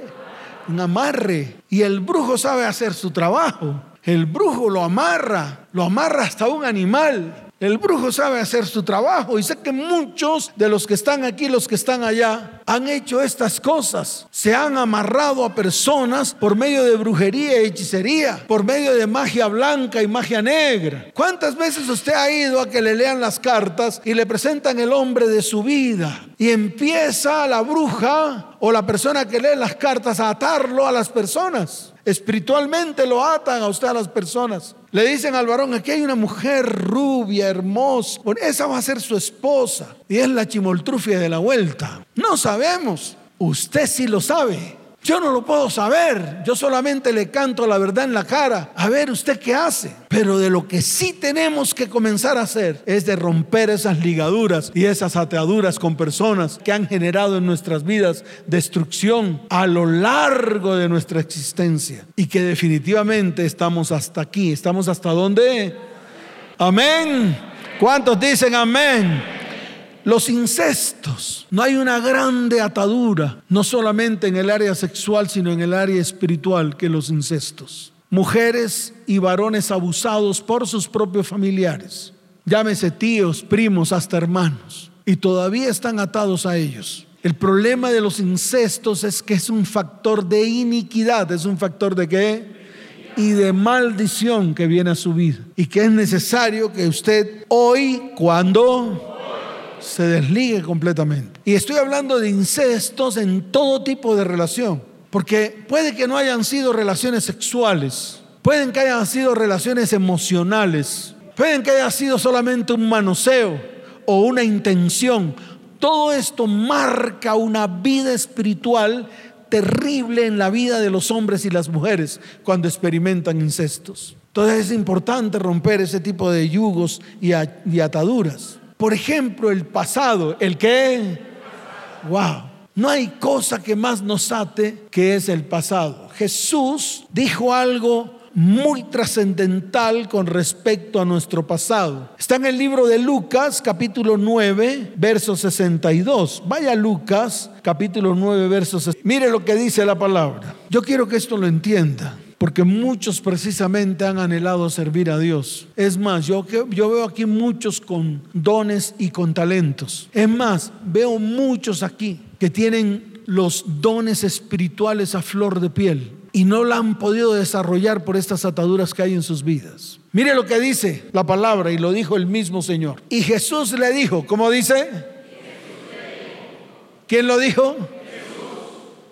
Un amarre. Y el brujo sabe hacer su trabajo. El brujo lo amarra, lo amarra hasta un animal. El brujo sabe hacer su trabajo y sé que muchos de los que están aquí, los que están allá, han hecho estas cosas. Se han amarrado a personas por medio de brujería y hechicería, por medio de magia blanca y magia negra. ¿Cuántas veces usted ha ido a que le lean las cartas y le presentan el hombre de su vida? Y empieza la bruja o la persona que lee las cartas a atarlo a las personas. Espiritualmente lo atan a usted a las personas. Le dicen al varón, aquí hay una mujer rubia, hermosa. esa va a ser su esposa. Y es la chimoltrufia de la vuelta. No sabemos. Usted sí lo sabe. Yo no lo puedo saber, yo solamente le canto la verdad en la cara. A ver, ¿usted qué hace? Pero de lo que sí tenemos que comenzar a hacer es de romper esas ligaduras y esas ataduras con personas que han generado en nuestras vidas destrucción a lo largo de nuestra existencia y que definitivamente estamos hasta aquí. ¿Estamos hasta dónde? Amén. ¿Cuántos dicen amén? Los incestos. No hay una grande atadura, no solamente en el área sexual, sino en el área espiritual, que los incestos. Mujeres y varones abusados por sus propios familiares. Llámese tíos, primos, hasta hermanos. Y todavía están atados a ellos. El problema de los incestos es que es un factor de iniquidad. ¿Es un factor de qué? y de maldición que viene a su vida. Y que es necesario que usted hoy, cuando se desligue completamente. Y estoy hablando de incestos en todo tipo de relación, porque puede que no hayan sido relaciones sexuales, pueden que hayan sido relaciones emocionales, pueden que haya sido solamente un manoseo o una intención. Todo esto marca una vida espiritual terrible en la vida de los hombres y las mujeres cuando experimentan incestos. Entonces es importante romper ese tipo de yugos y, ataduras. Por ejemplo, el pasado, ¿el qué? Wow. No hay cosa que más nos ate que es el pasado. Jesús dijo algo muy trascendental con respecto a nuestro pasado. Está en el libro de Lucas, capítulo 9, verso 62. Vaya Lucas, capítulo 9, verso 62. Mire lo que dice la palabra. Yo quiero que esto lo entienda porque muchos precisamente han anhelado servir a Dios. Es más, yo, veo aquí muchos con dones y con talentos. Es más, veo muchos aquí que tienen los dones espirituales a flor de piel y no la han podido desarrollar por estas ataduras que hay en sus vidas. Mire lo que dice la palabra y lo dijo el mismo Señor. Y Jesús le dijo, ¿cómo dice? ¿Quién lo dijo?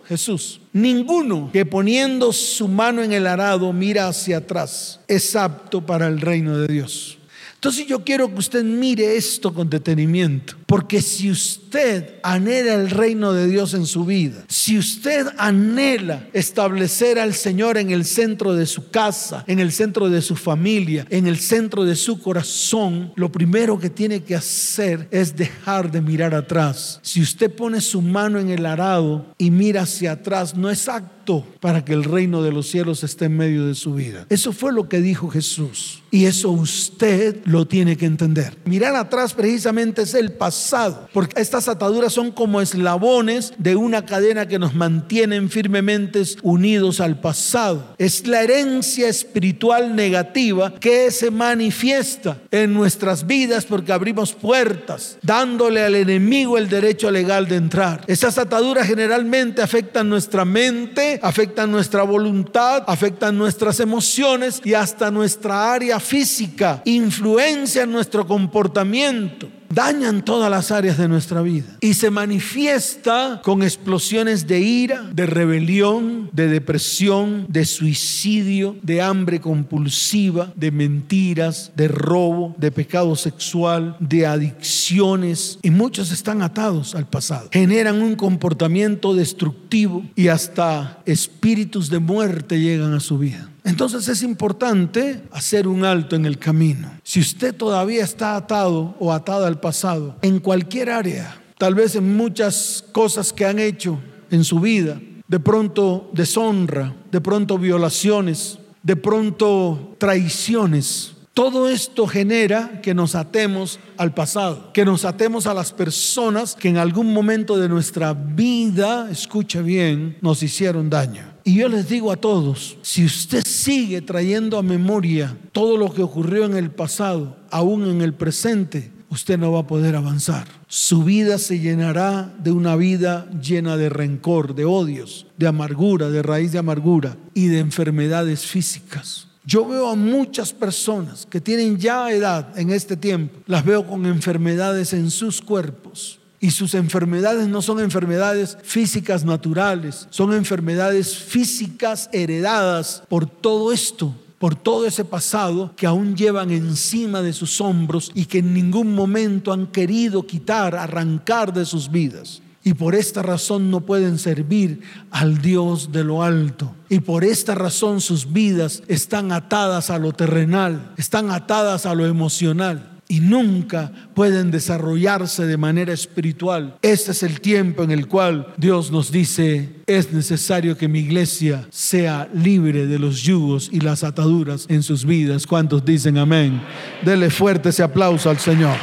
Jesús. Ninguno que poniendo su mano en el arado mira hacia atrás es apto para el reino de Dios. Entonces yo quiero que usted mire esto con detenimiento, porque si usted anhela el reino de Dios en su vida, si usted anhela establecer al Señor en el centro de su casa, en el centro de su familia, en el centro de su corazón, lo primero que tiene que hacer es dejar de mirar atrás. Si usted pone su mano en el arado y mira hacia atrás, no es acto para que el reino de los cielos esté en medio de su vida. Eso fue lo que dijo Jesús. Y eso usted lo tiene que entender. Mirar atrás precisamente es el pasado, porque estas ataduras son como eslabones de una cadena que nos mantienen firmemente unidos al pasado. Es la herencia espiritual negativa que se manifiesta en nuestras vidas porque abrimos puertas, dándole al enemigo el derecho legal de entrar. Esas ataduras generalmente afectan nuestra mente, afectan nuestra voluntad, afectan nuestras emociones y hasta nuestra área física, influencian nuestro comportamiento dañan todas las áreas de nuestra vida y se manifiesta con explosiones de ira, de rebelión, de depresión, de suicidio, de hambre compulsiva, de mentiras, de robo, de pecado sexual, de adicciones y muchos están atados al pasado. Generan un comportamiento destructivo y hasta espíritus de muerte llegan a su vida. Entonces es importante hacer un alto en el camino. Si usted todavía está atado o atada al pasado, en cualquier área, tal vez en muchas cosas que han hecho en su vida, de pronto deshonra, de pronto violaciones, de pronto traiciones, todo esto genera que nos atemos al pasado, que nos atemos a las personas que en algún momento de nuestra vida, escuche bien, nos hicieron daño. Y yo les digo a todos, si usted sigue trayendo a memoria todo lo que ocurrió en el pasado, aún en el presente, usted no va a poder avanzar. Su vida se llenará de una vida llena de rencor, de odios, de amargura, de raíz de amargura y de enfermedades físicas. Yo veo a muchas personas que tienen ya edad en este tiempo, las veo con enfermedades en sus cuerpos y sus enfermedades no son enfermedades físicas naturales, son enfermedades físicas heredadas por todo esto, por todo ese pasado que aún llevan encima de sus hombros y que en ningún momento han querido quitar, arrancar de sus vidas. Y por esta razón no pueden servir al Dios de lo alto. Y por esta razón sus vidas están atadas a lo terrenal, están atadas a lo emocional y nunca pueden desarrollarse de manera espiritual. Este es el tiempo en el cual Dios nos dice, es necesario que mi iglesia sea libre de los yugos y las ataduras en sus vidas. ¿Cuántos dicen amén? Dele fuerte ese aplauso al Señor.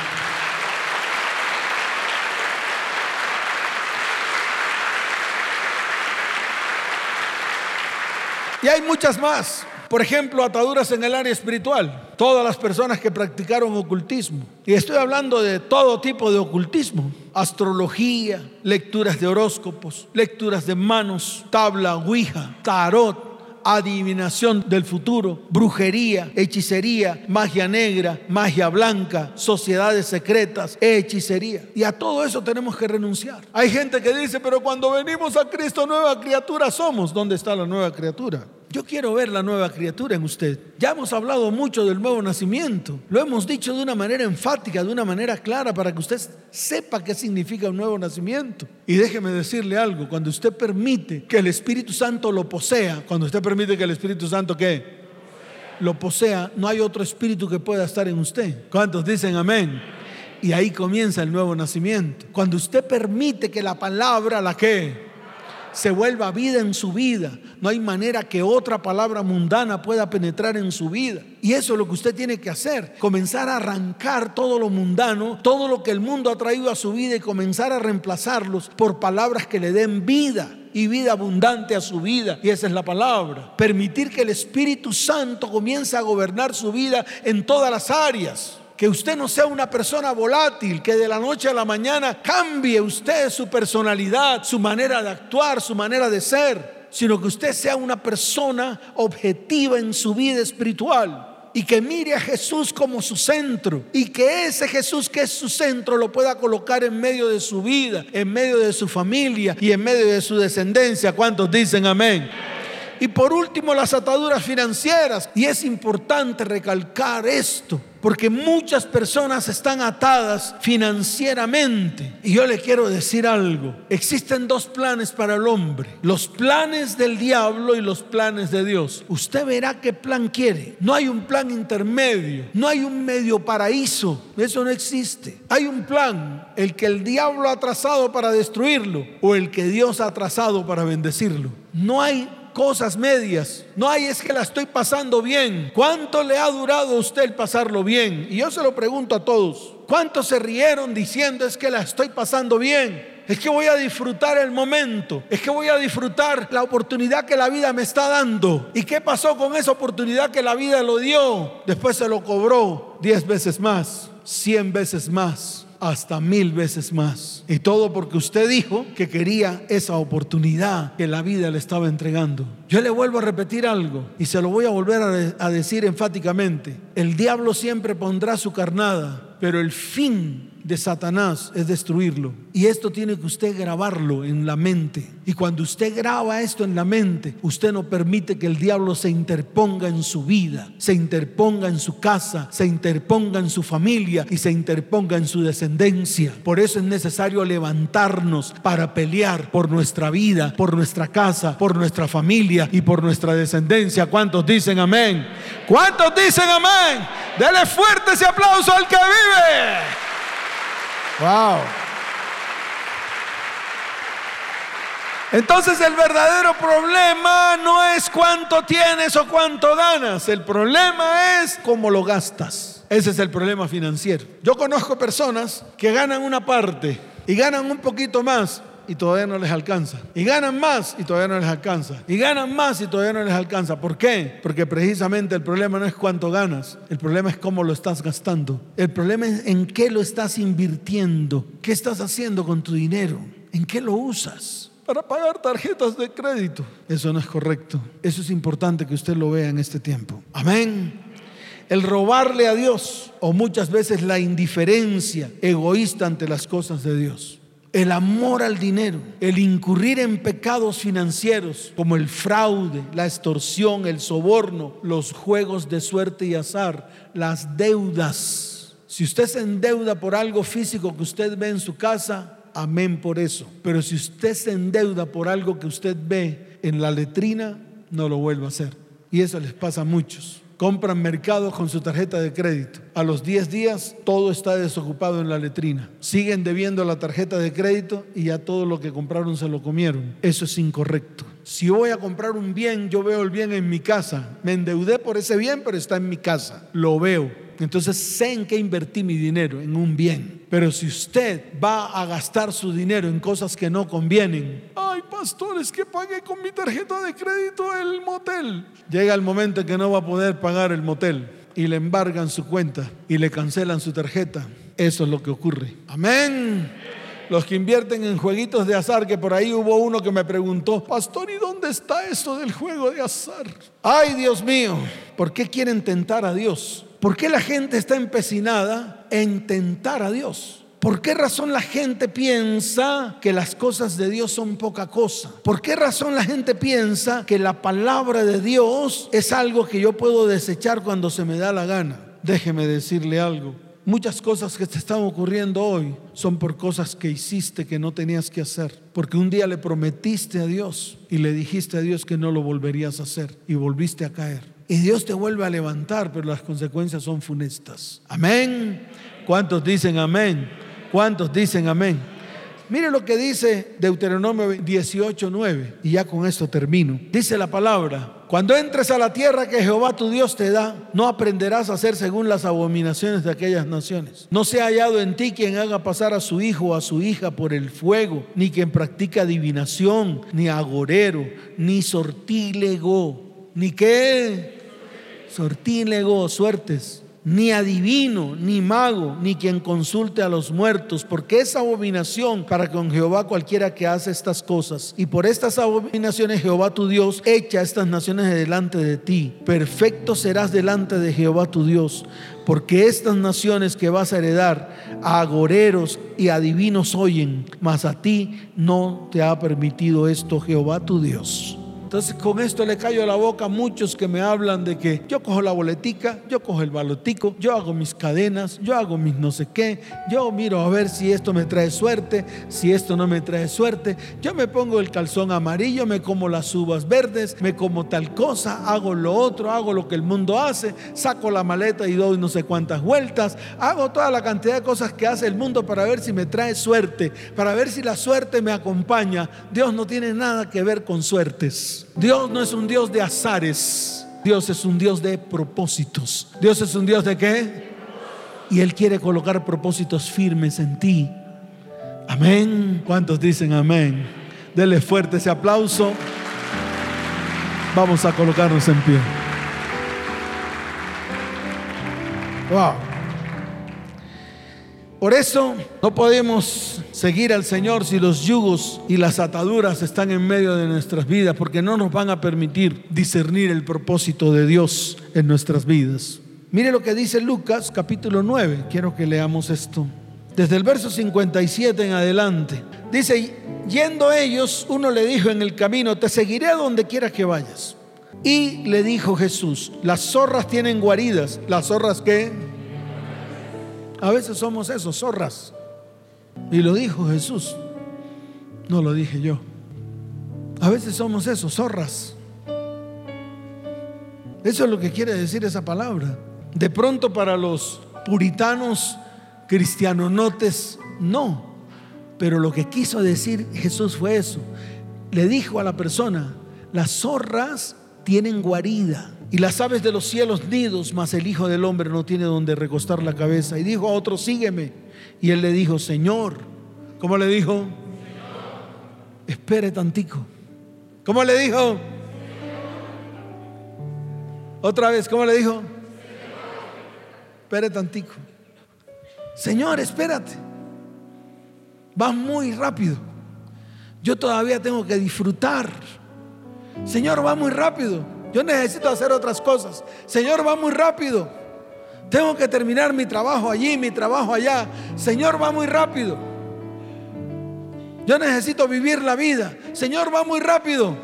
Y hay muchas más. Por ejemplo, ataduras en el área espiritual. Todas las personas que practicaron ocultismo. Y estoy hablando de todo tipo de ocultismo. Astrología, lecturas de horóscopos, lecturas de manos, tabla, ouija, tarot, adivinación del futuro, brujería, hechicería, magia negra, magia blanca, sociedades secretas, hechicería. Y a todo eso tenemos que renunciar. Hay gente que dice, pero cuando venimos a Cristo nueva criatura somos. ¿Dónde está la nueva criatura? Yo quiero ver la nueva criatura en usted. Ya hemos hablado mucho del nuevo nacimiento. Lo hemos dicho de una manera enfática, de una manera clara, para que usted sepa qué significa un nuevo nacimiento. Y déjeme decirle algo, cuando usted permite que el Espíritu Santo lo posea, cuando usted permite que el Espíritu Santo qué? Lo posea, no hay otro espíritu que pueda estar en usted. ¿Cuántos dicen amén? Y ahí comienza el nuevo nacimiento. Cuando usted permite que la palabra, la que se vuelva vida en su vida. No hay manera que otra palabra mundana pueda penetrar en su vida. Y eso es lo que usted tiene que hacer. Comenzar a arrancar todo lo mundano, todo lo que el mundo ha traído a su vida y comenzar a reemplazarlos por palabras que le den vida y vida abundante a su vida. Y esa es la palabra. Permitir que el Espíritu Santo comience a gobernar su vida en todas las áreas que usted no sea una persona volátil, que de la noche a la mañana cambie usted su personalidad, su manera de actuar, su manera de ser. sino que usted sea una persona objetiva en su vida espiritual y que mire a Jesús como su centro y que ese Jesús que es su centro lo pueda colocar en medio de su vida, en medio de su familia y en medio de su descendencia. ¿Cuántos dicen amén? Y por último, las ataduras financieras. Y es importante recalcar esto, porque muchas personas están atadas financieramente. Y yo le quiero decir algo. Existen dos planes para el hombre. Los planes del diablo y los planes de Dios. Usted verá qué plan quiere. No hay un plan intermedio. No hay un medio paraíso. Eso no existe. Hay un plan. El que el diablo ha trazado para destruirlo o el que Dios ha trazado para bendecirlo. No hay cosas medias. No hay, es que la estoy pasando bien. ¿Cuánto le ha durado a usted el pasarlo bien? Y yo se lo pregunto a todos. ¿Cuántos se rieron diciendo es que la estoy pasando bien? Es que voy a disfrutar el momento. Es que voy a disfrutar la oportunidad que la vida me está dando. ¿Y qué pasó con esa oportunidad que la vida lo dio? Después se lo cobró diez veces más, cien veces más hasta mil veces más. Y todo porque usted dijo que quería esa oportunidad que la vida le estaba entregando. Yo le vuelvo a repetir algo y se lo voy a volver a, decir enfáticamente. El diablo siempre pondrá su carnada, pero el fin de Satanás es destruirlo. Y esto tiene que usted grabarlo en la mente. Y cuando usted graba esto en la mente, usted no permite que el diablo se interponga en su vida, se interponga en su casa, se interponga en su familia y se interponga en su descendencia. Por eso es necesario levantarnos para pelear por nuestra vida, por nuestra casa, por nuestra familia y por nuestra descendencia. ¿Cuántos dicen amén? ¿Cuántos dicen amén? Dele fuerte ese aplauso al que vive. Wow. Entonces el verdadero problema no es cuánto tienes o cuánto ganas, el problema es cómo lo gastas. Ese es el problema financiero. Yo conozco personas que ganan una parte y ganan un poquito más y todavía no les alcanza. Y ganan más y todavía no les alcanza. Y ganan más y todavía no les alcanza. ¿Por qué? Porque precisamente el problema no es cuánto ganas, el problema es cómo lo estás gastando. El problema es en qué lo estás invirtiendo. ¿Qué estás haciendo con tu dinero? ¿En qué lo usas? Para pagar tarjetas de crédito. Eso no es correcto. Eso es importante que usted lo vea en este tiempo. Amén el robarle a Dios o muchas veces la indiferencia egoísta ante las cosas de Dios el amor al dinero, el incurrir en pecados financieros como el fraude, la extorsión, el soborno, los juegos de suerte y azar, las deudas. Si usted se endeuda por algo físico que usted ve en su casa, amén por eso. Pero si usted se endeuda por algo que usted ve en la letrina, no lo vuelva a hacer. Y eso les pasa a muchos compran mercados con su tarjeta de crédito. A los 10 días todo está desocupado en la letrina. Siguen debiendo la tarjeta de crédito y ya todo lo que compraron se lo comieron. Eso es incorrecto. Si voy a comprar un bien, yo veo el bien en mi casa. Me endeudé por ese bien, pero está en mi casa. Lo veo. Entonces sé en qué invertí mi dinero, en un bien. Pero si usted va a gastar su dinero en cosas que no convienen, ay pastor, es que pagué con mi tarjeta de crédito el motel. Llega el momento en que no va a poder pagar el motel y le embargan su cuenta y le cancelan su tarjeta. Eso es lo que ocurre. Amén. Los que invierten en jueguitos de azar, que por ahí hubo uno que me preguntó, pastor, ¿y dónde está eso del juego de azar? Ay, Dios mío, ¿por qué quieren tentar a Dios? ¿Por qué la gente está empecinada en tentar a Dios? ¿Por qué razón la gente piensa que las cosas de Dios son poca cosa? ¿Por qué razón la gente piensa que la palabra de Dios es algo que yo puedo desechar cuando se me da la gana? Déjeme decirle algo. Muchas cosas que te están ocurriendo hoy son por cosas que hiciste que no tenías que hacer. Porque un día le prometiste a Dios y le dijiste a Dios que no lo volverías a hacer y volviste a caer. Y Dios te vuelve a levantar, pero las consecuencias son funestas. Amén. ¿Cuántos dicen amén? ¿Cuántos dicen amén? Mire lo que dice Deuteronomio 18:9, y ya con esto termino. Dice la palabra: Cuando entres a la tierra que Jehová tu Dios te da, no aprenderás a hacer según las abominaciones de aquellas naciones. No se ha hallado en ti quien haga pasar a su hijo o a su hija por el fuego, ni quien practica adivinación, ni agorero, ni sortílego, ni qué sortílego suertes, ni adivino, ni mago, ni quien consulte a los muertos, porque es abominación para con Jehová cualquiera que hace estas cosas. Y por estas abominaciones Jehová tu Dios echa estas naciones delante de ti. Perfecto serás delante de Jehová tu Dios, porque estas naciones que vas a heredar, a agoreros y adivinos oyen, mas a ti no te ha permitido esto Jehová tu Dios. Entonces con esto le callo la boca a muchos que me hablan de que yo cojo la boletica, yo cojo el balotico, yo hago mis cadenas, yo hago mis no sé qué, yo miro a ver si esto me trae suerte, si esto no me trae suerte, yo me pongo el calzón amarillo, me como las uvas verdes, me como tal cosa, hago lo otro, hago lo que el mundo hace, saco la maleta y doy no sé cuántas vueltas, hago toda la cantidad de cosas que hace el mundo para ver si me trae suerte, para ver si la suerte me acompaña. Dios no tiene nada que ver con suertes. Dios no es un Dios de azares. Dios es un Dios de propósitos. Dios es un Dios de qué? Y Él quiere colocar propósitos firmes en ti. Amén. ¿Cuántos dicen amén? Dele fuerte ese aplauso. Vamos a colocarnos en pie. Wow. Por eso no podemos seguir al Señor si los yugos y las ataduras están en medio de nuestras vidas, porque no nos van a permitir discernir el propósito de Dios en nuestras vidas. Mire lo que dice Lucas capítulo 9. Quiero que leamos esto. Desde el verso 57 en adelante. Dice, yendo ellos, uno le dijo en el camino, te seguiré a donde quieras que vayas. Y le dijo Jesús, las zorras tienen guaridas, las zorras que a veces somos esos zorras. Y lo dijo Jesús, no lo dije yo. A veces somos esos zorras. Eso es lo que quiere decir esa palabra. De pronto para los puritanos, cristianonotes, no. Pero lo que quiso decir Jesús fue eso. Le dijo a la persona, las zorras tienen guarida y las aves de los cielos nidos, mas el Hijo del Hombre no tiene donde recostar la cabeza. Y dijo a otro, sígueme. Y él le dijo, Señor, ¿cómo le dijo? Señor. Espere tantico. ¿Cómo le dijo? Señor. Otra vez, ¿cómo le dijo? Señor. Espere tantico. Señor, espérate. Vas muy rápido. Yo todavía tengo que disfrutar. Señor, va muy rápido. Yo necesito hacer otras cosas. Señor, va muy rápido. Tengo que terminar mi trabajo allí, mi trabajo allá. Señor, va muy rápido. Yo necesito vivir la vida. Señor, va muy rápido.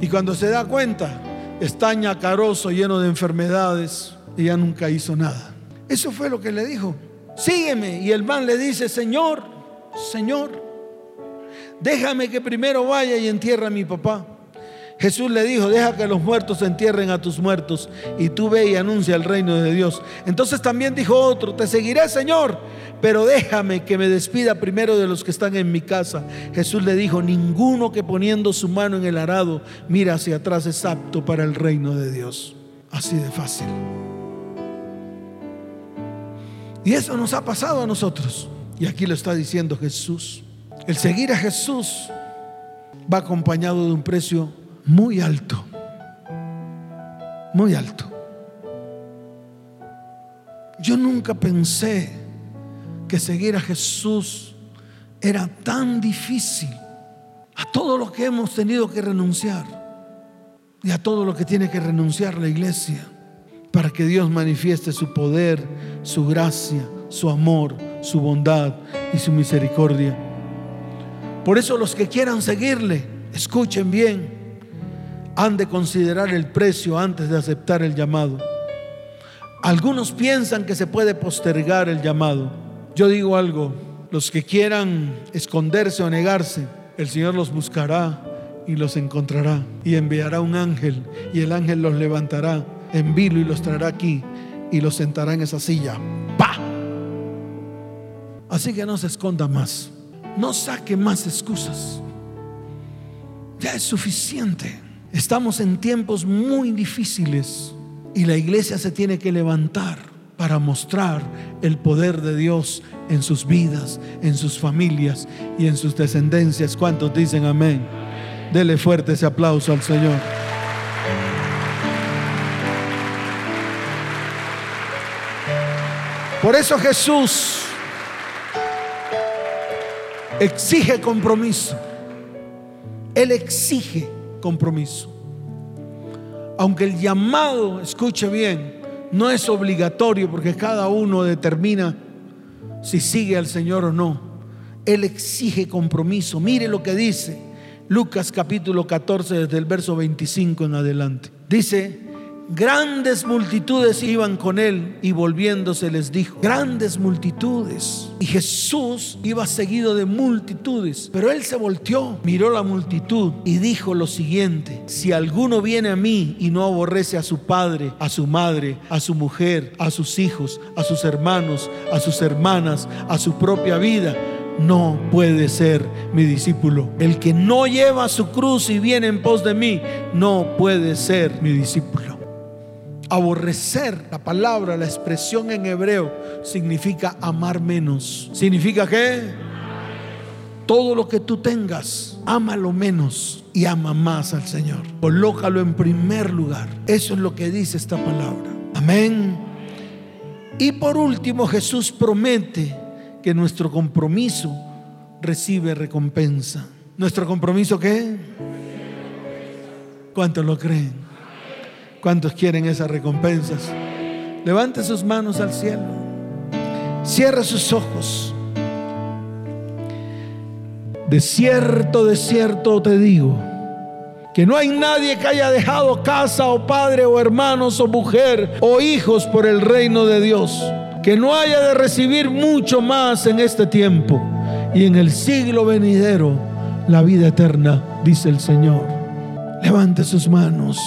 Y cuando se da cuenta, está ñacaroso, lleno de enfermedades y ya nunca hizo nada. Eso fue lo que le dijo. Sígueme. Y el man le dice, Señor, Señor, déjame que primero vaya y entierre a mi papá. Jesús le dijo, deja que los muertos entierren a tus muertos y tú ve y anuncia el reino de Dios. Entonces también dijo otro, te seguiré Señor, pero déjame que me despida primero de los que están en mi casa. Jesús le dijo, ninguno que poniendo su mano en el arado mira hacia atrás es apto para el reino de Dios. Así de fácil. Y eso nos ha pasado a nosotros. Y aquí lo está diciendo Jesús. El seguir a Jesús va acompañado de un precio muy alto, muy alto. Yo nunca pensé que seguir a Jesús era tan difícil. A todo lo que hemos tenido que renunciar y a todo lo que tiene que renunciar la iglesia para que Dios manifieste su poder, su gracia, su amor, su bondad y su misericordia. Por eso los que quieran seguirle, escuchen bien, han de considerar el precio antes de aceptar el llamado. Algunos piensan que se puede postergar el llamado. Yo digo algo, los que quieran esconderse o negarse, el Señor los buscará y los encontrará y enviará un ángel y el ángel los levantará en vilo y los traerá aquí y los sentará en esa silla. ¡Pah! Así que no se esconda más. No saque más excusas. Ya es suficiente. Estamos en tiempos muy difíciles y la iglesia se tiene que levantar para mostrar el poder de Dios en sus vidas, en sus familias y en sus descendencias. ¿Cuántos dicen amén? amén. Dele fuerte ese aplauso al Señor. Por eso Jesús exige compromiso. Él exige compromiso. Aunque el llamado, escuche bien, no es obligatorio porque cada uno determina si sigue al Señor o no. Él exige compromiso. Mire lo que dice Lucas capítulo 14 desde el verso 25 en adelante. Dice, Grandes multitudes iban con él y volviéndose les dijo, grandes multitudes. Y Jesús iba seguido de multitudes, pero él se volteó, miró la multitud y dijo lo siguiente, si alguno viene a mí y no aborrece a su padre, a su madre, a su mujer, a sus hijos, a sus hermanos, a sus hermanas, a su propia vida, no puede ser mi discípulo. El que no lleva su cruz y viene en pos de mí, no puede ser mi discípulo. Aborrecer, la palabra, la expresión en hebreo, significa amar menos. ¿Significa qué? Todo lo que tú tengas, ámalo menos y ama más al Señor. Colócalo en primer lugar. Eso es lo que dice esta palabra. Amén. Y por último, Jesús promete que nuestro compromiso recibe recompensa. ¿Nuestro compromiso qué? ¿Cuántos lo creen? ¿Cuántos quieren esas recompensas? Levante sus manos al cielo. Cierra sus ojos. De cierto, de cierto te digo, que no hay nadie que haya dejado casa o padre o hermanos o mujer o hijos por el reino de Dios, que no haya de recibir mucho más en este tiempo y en el siglo venidero la vida eterna, dice el Señor. Levante sus manos.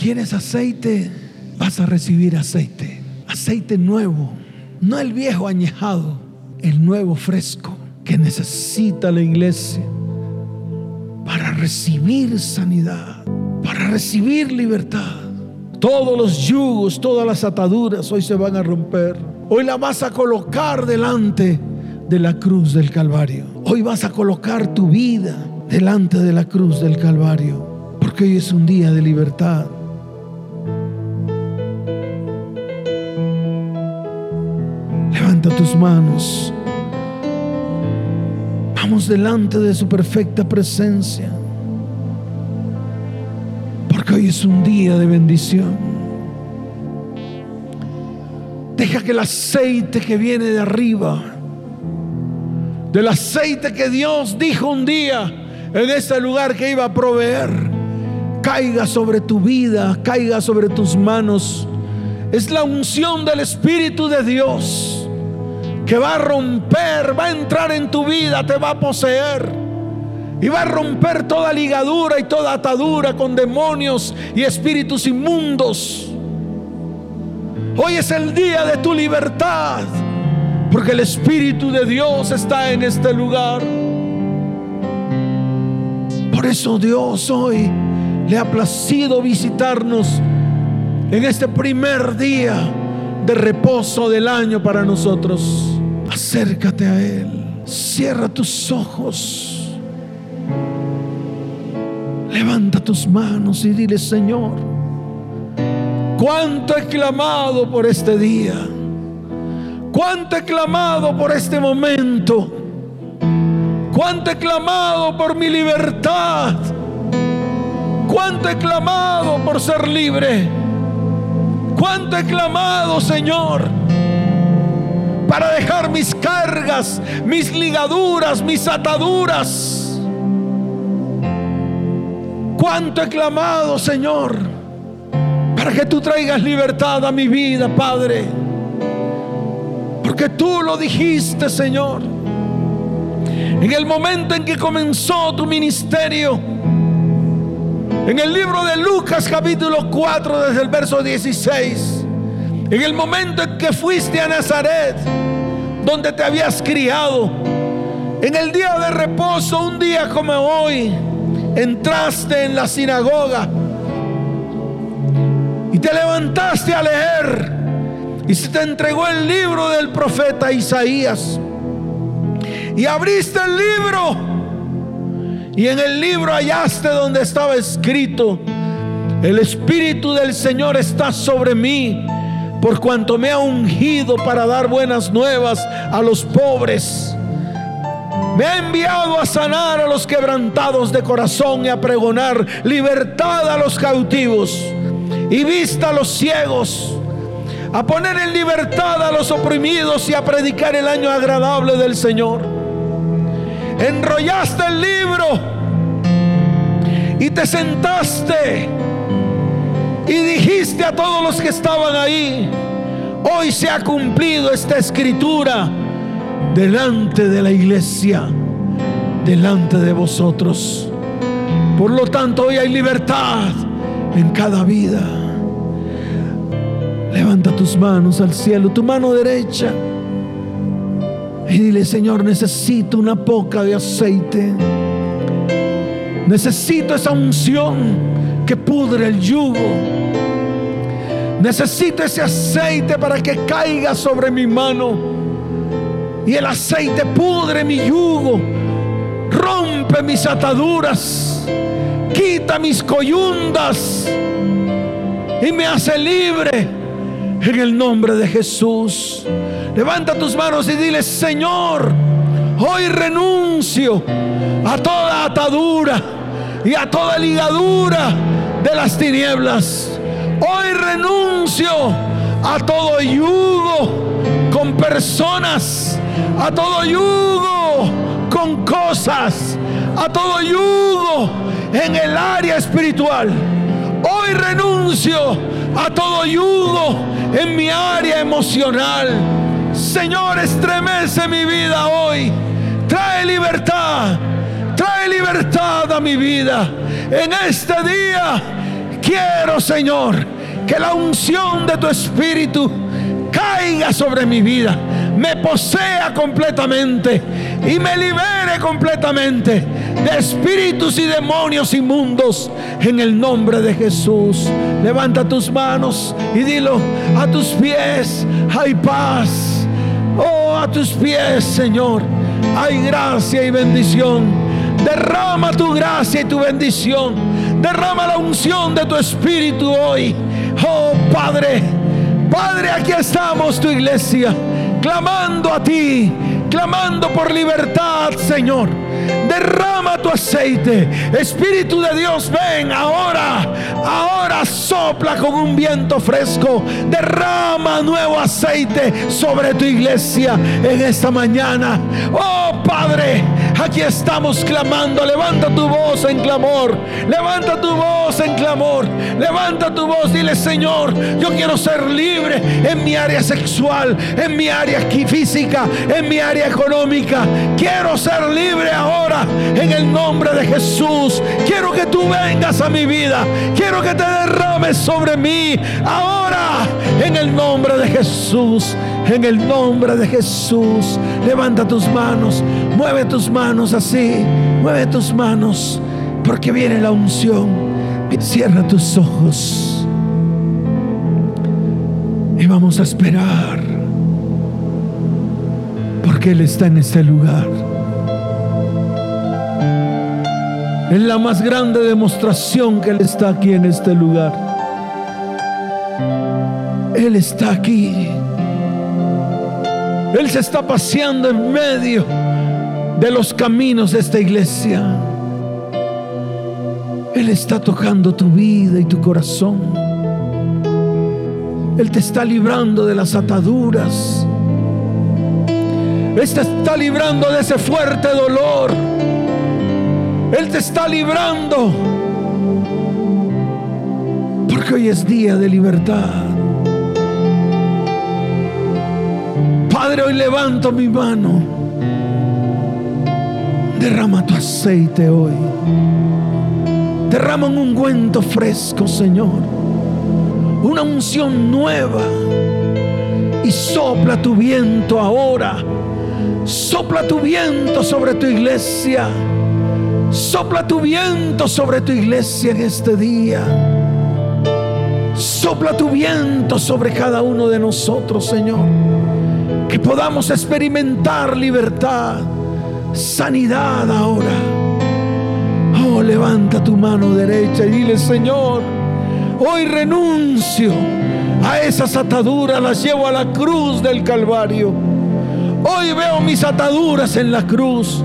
¿Quieres aceite? Vas a recibir aceite. Aceite nuevo. No el viejo añejado, el nuevo fresco que necesita la iglesia para recibir sanidad, para recibir libertad. Todos los yugos, todas las ataduras hoy se van a romper. Hoy la vas a colocar delante de la cruz del Calvario. Hoy vas a colocar tu vida delante de la cruz del Calvario. Porque hoy es un día de libertad. Levanta tus manos. Vamos delante de su perfecta presencia. Porque hoy es un día de bendición. Deja que el aceite que viene de arriba, del aceite que Dios dijo un día en ese lugar que iba a proveer, caiga sobre tu vida, caiga sobre tus manos. Es la unción del Espíritu de Dios que va a romper, va a entrar en tu vida, te va a poseer. Y va a romper toda ligadura y toda atadura con demonios y espíritus inmundos. Hoy es el día de tu libertad, porque el Espíritu de Dios está en este lugar. Por eso Dios hoy le ha placido visitarnos en este primer día de reposo del año para nosotros. Acércate a Él. Cierra tus ojos. Levanta tus manos y dile, Señor, cuánto he clamado por este día. Cuánto he clamado por este momento. Cuánto he clamado por mi libertad. Cuánto he clamado por ser libre. Cuánto he clamado, Señor para dejar mis cargas, mis ligaduras, mis ataduras. Cuánto he clamado, Señor, para que tú traigas libertad a mi vida, Padre. Porque tú lo dijiste, Señor. En el momento en que comenzó tu ministerio, en el libro de Lucas capítulo 4, desde el verso 16, en el momento en que fuiste a Nazaret, donde te habías criado, en el día de reposo, un día como hoy, entraste en la sinagoga y te levantaste a leer y se te entregó el libro del profeta Isaías. Y abriste el libro y en el libro hallaste donde estaba escrito, el Espíritu del Señor está sobre mí por cuanto me ha ungido para dar buenas nuevas a los pobres. Me ha enviado a sanar a los quebrantados de corazón y a pregonar libertad a los cautivos y vista a los ciegos, a poner en libertad a los oprimidos y a predicar el año agradable del Señor. Enrollaste el libro y te sentaste y dijiste a todos los que estaban ahí, hoy se ha cumplido esta escritura delante de la iglesia, delante de vosotros. Por lo tanto, hoy hay libertad en cada vida. Levanta tus manos al cielo, tu mano derecha. Y dile, Señor, necesito una poca de aceite. Necesito esa unción que pudre el yugo. Necesito ese aceite para que caiga sobre mi mano. Y el aceite pudre mi yugo. Rompe mis ataduras. Quita mis coyundas. Y me hace libre. En el nombre de Jesús. Levanta tus manos y dile, Señor, hoy renuncio a toda atadura y a toda ligadura de las tinieblas. Hoy renuncio a todo yugo con personas, a todo yugo con cosas, a todo yugo en el área espiritual. Hoy renuncio a todo yugo en mi área emocional. Señor, estremece mi vida hoy. Trae libertad. Trae libertad a mi vida en este día quiero, Señor, que la unción de tu Espíritu caiga sobre mi vida, me posea completamente y me libere completamente de espíritus y demonios inmundos en el nombre de Jesús. Levanta tus manos y dilo, a tus pies hay paz. Oh, a tus pies, Señor, hay gracia y bendición. Derrama tu gracia y tu bendición. Derrama la unción de tu espíritu hoy. Oh Padre, Padre, aquí estamos tu iglesia, clamando a ti, clamando por libertad, Señor. Derrama tu aceite. Espíritu de Dios, ven ahora. Ahora sopla con un viento fresco. Derrama nuevo aceite sobre tu iglesia en esta mañana. Oh Padre, aquí estamos clamando. Levanta tu voz en clamor. Levanta tu voz en clamor. Levanta tu voz. Dile, Señor, yo quiero ser libre en mi área sexual, en mi área física, en mi área económica. Quiero ser libre ahora en el nombre de Jesús. Quiero que tú vengas a mi vida. Quiero que te derrames sobre mí ahora en el nombre de Jesús. En el nombre de Jesús. Levanta tus manos. Mueve tus manos así. Mueve tus manos. Porque viene la unción. Cierra tus ojos. Y vamos a esperar. Porque Él está en este lugar. Es la más grande demostración que Él está aquí en este lugar. Él está aquí. Él se está paseando en medio de los caminos de esta iglesia. Él está tocando tu vida y tu corazón. Él te está librando de las ataduras. Él te está librando de ese fuerte dolor. Él te está librando. Porque hoy es día de libertad. Padre, hoy levanto mi mano. Derrama tu aceite hoy. Derrama un ungüento fresco, Señor. Una unción nueva. Y sopla tu viento ahora. Sopla tu viento sobre tu iglesia. Sopla tu viento sobre tu iglesia en este día. Sopla tu viento sobre cada uno de nosotros, Señor. Que podamos experimentar libertad, sanidad ahora. Oh, levanta tu mano derecha y dile, Señor, hoy renuncio a esas ataduras las llevo a la cruz del Calvario. Hoy veo mis ataduras en la cruz.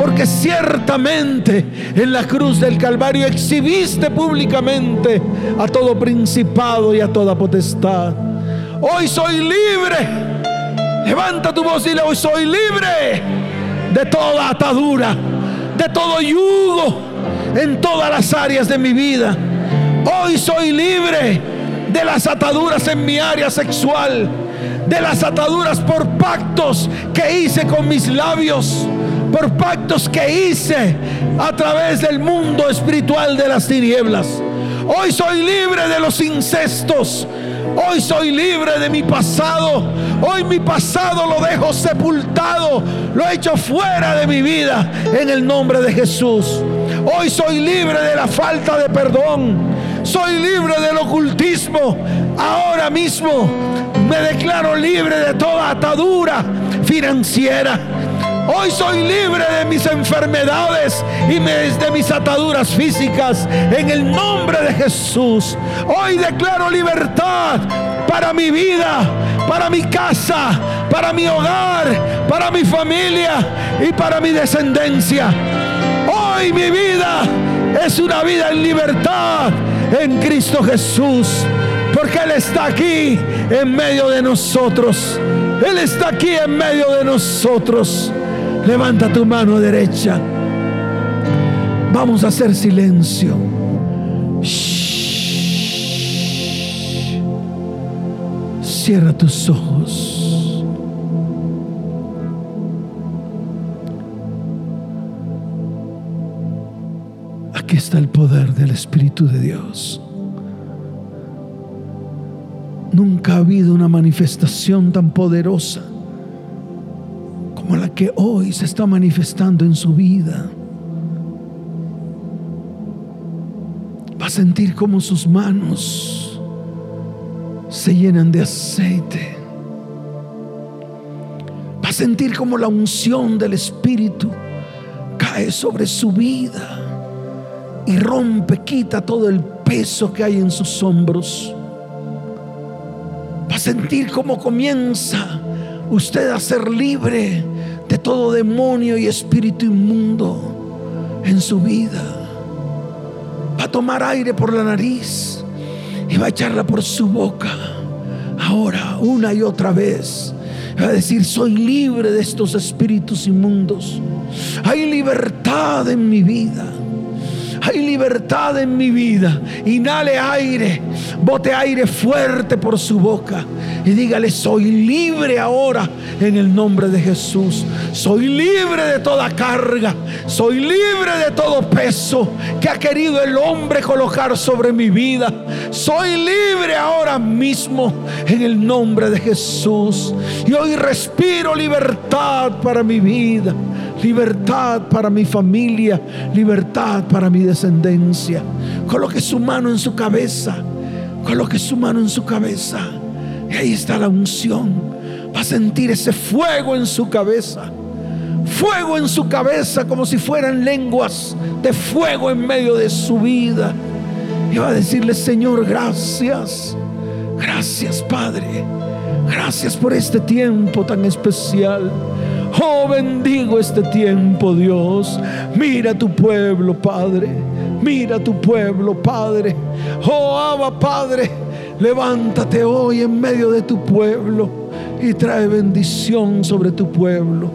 Porque ciertamente en la cruz del Calvario exhibiste públicamente a todo principado y a toda potestad. Hoy soy libre. Levanta tu voz y dile, hoy soy libre de toda atadura, de todo yugo en todas las áreas de mi vida. Hoy soy libre de las ataduras en mi área sexual, de las ataduras por pactos que hice con mis labios, por pactos que hice a través del mundo espiritual de las tinieblas. Hoy soy libre de los incestos. Hoy soy libre de mi pasado. Hoy mi pasado lo dejo sepultado. Lo he hecho fuera de mi vida en el nombre de Jesús. Hoy soy libre de la falta de perdón. Soy libre del ocultismo. Ahora mismo me declaro libre de toda atadura financiera. Hoy soy libre de mis enfermedades y de mis ataduras físicas en el nombre de Jesús. Hoy declaro libertad para mi vida, para mi casa, para mi hogar, para mi familia y para mi descendencia. Hoy mi vida es una vida en libertad en Cristo Jesús. Porque Él está aquí en medio de nosotros. Él está aquí en medio de nosotros. Levanta tu mano derecha. Vamos a hacer silencio. Cierra tus ojos. Aquí está el poder del Espíritu de Dios. Nunca ha habido una manifestación tan poderosa como la que hoy se está manifestando en su vida. Va a sentir como sus manos se llenan de aceite. Va a sentir como la unción del Espíritu cae sobre su vida y rompe, quita todo el peso que hay en sus hombros. Va a sentir como comienza usted a ser libre de todo demonio y espíritu inmundo en su vida. Va a tomar aire por la nariz y va a echarla por su boca. Ahora, una y otra vez. Va a decir, soy libre de estos espíritus inmundos. Hay libertad en mi vida. Hay libertad en mi vida. Inhale aire. Bote aire fuerte por su boca. Y dígale, soy libre ahora en el nombre de Jesús. Soy libre de toda carga. Soy libre de todo peso que ha querido el hombre colocar sobre mi vida. Soy libre ahora mismo en el nombre de Jesús. Y hoy respiro libertad para mi vida libertad para mi familia, libertad para mi descendencia. Coloque su mano en su cabeza, coloque su mano en su cabeza. Y ahí está la unción. Va a sentir ese fuego en su cabeza. Fuego en su cabeza como si fueran lenguas de fuego en medio de su vida. Y va a decirle, Señor, gracias. Gracias, Padre. Gracias por este tiempo tan especial. Oh, bendigo este tiempo, Dios. Mira tu pueblo, Padre. Mira tu pueblo, Padre. Oh, Abba, Padre. Levántate hoy en medio de tu pueblo y trae bendición sobre tu pueblo.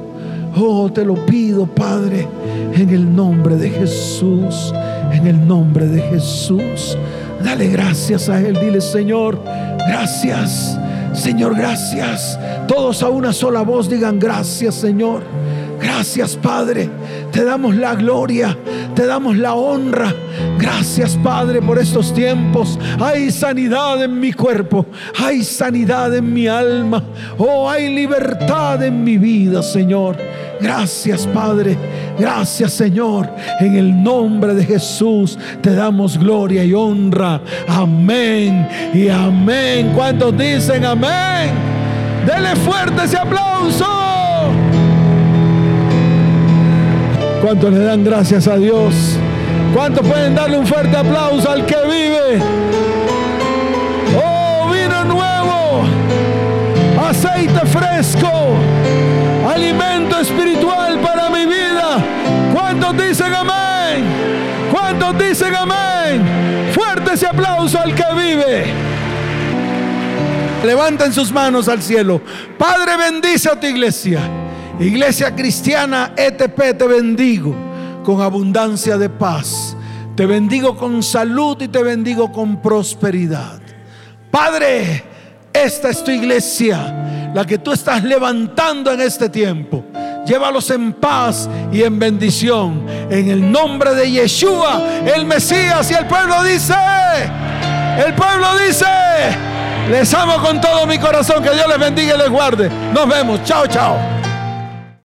Oh, te lo pido, Padre, en el nombre de Jesús. En el nombre de Jesús. Dale gracias a Él. Dile, Señor, gracias. Señor, gracias. Todos a una sola voz digan gracias, Señor. Gracias, Padre. Te damos la gloria, te damos la honra. Gracias, Padre, por estos tiempos. Hay sanidad en mi cuerpo, hay sanidad en mi alma. Oh, hay libertad en mi vida, Señor. Gracias, Padre. Gracias, Señor. En el nombre de Jesús te damos gloria y honra. Amén y amén. ¿Cuántos dicen amén? Dele fuerte ese aplauso. ¿Cuántos le dan gracias a Dios? ¿Cuántos pueden darle un fuerte aplauso al que vive? Oh, vino nuevo aceite fresco, alimento espiritual para mi vida. ¿Cuántos dicen amén? ¿Cuántos dicen amén? Fuerte ese aplauso al que vive. Levanten sus manos al cielo. Padre, bendice a tu iglesia. Iglesia cristiana ETP, te bendigo con abundancia de paz. Te bendigo con salud y te bendigo con prosperidad. Padre, esta es tu iglesia, la que tú estás levantando en este tiempo. Llévalos en paz y en bendición. En el nombre de Yeshua, el Mesías. Y el pueblo dice, el pueblo dice, les amo con todo mi corazón. Que Dios les bendiga y les guarde. Nos vemos. Chao, chao.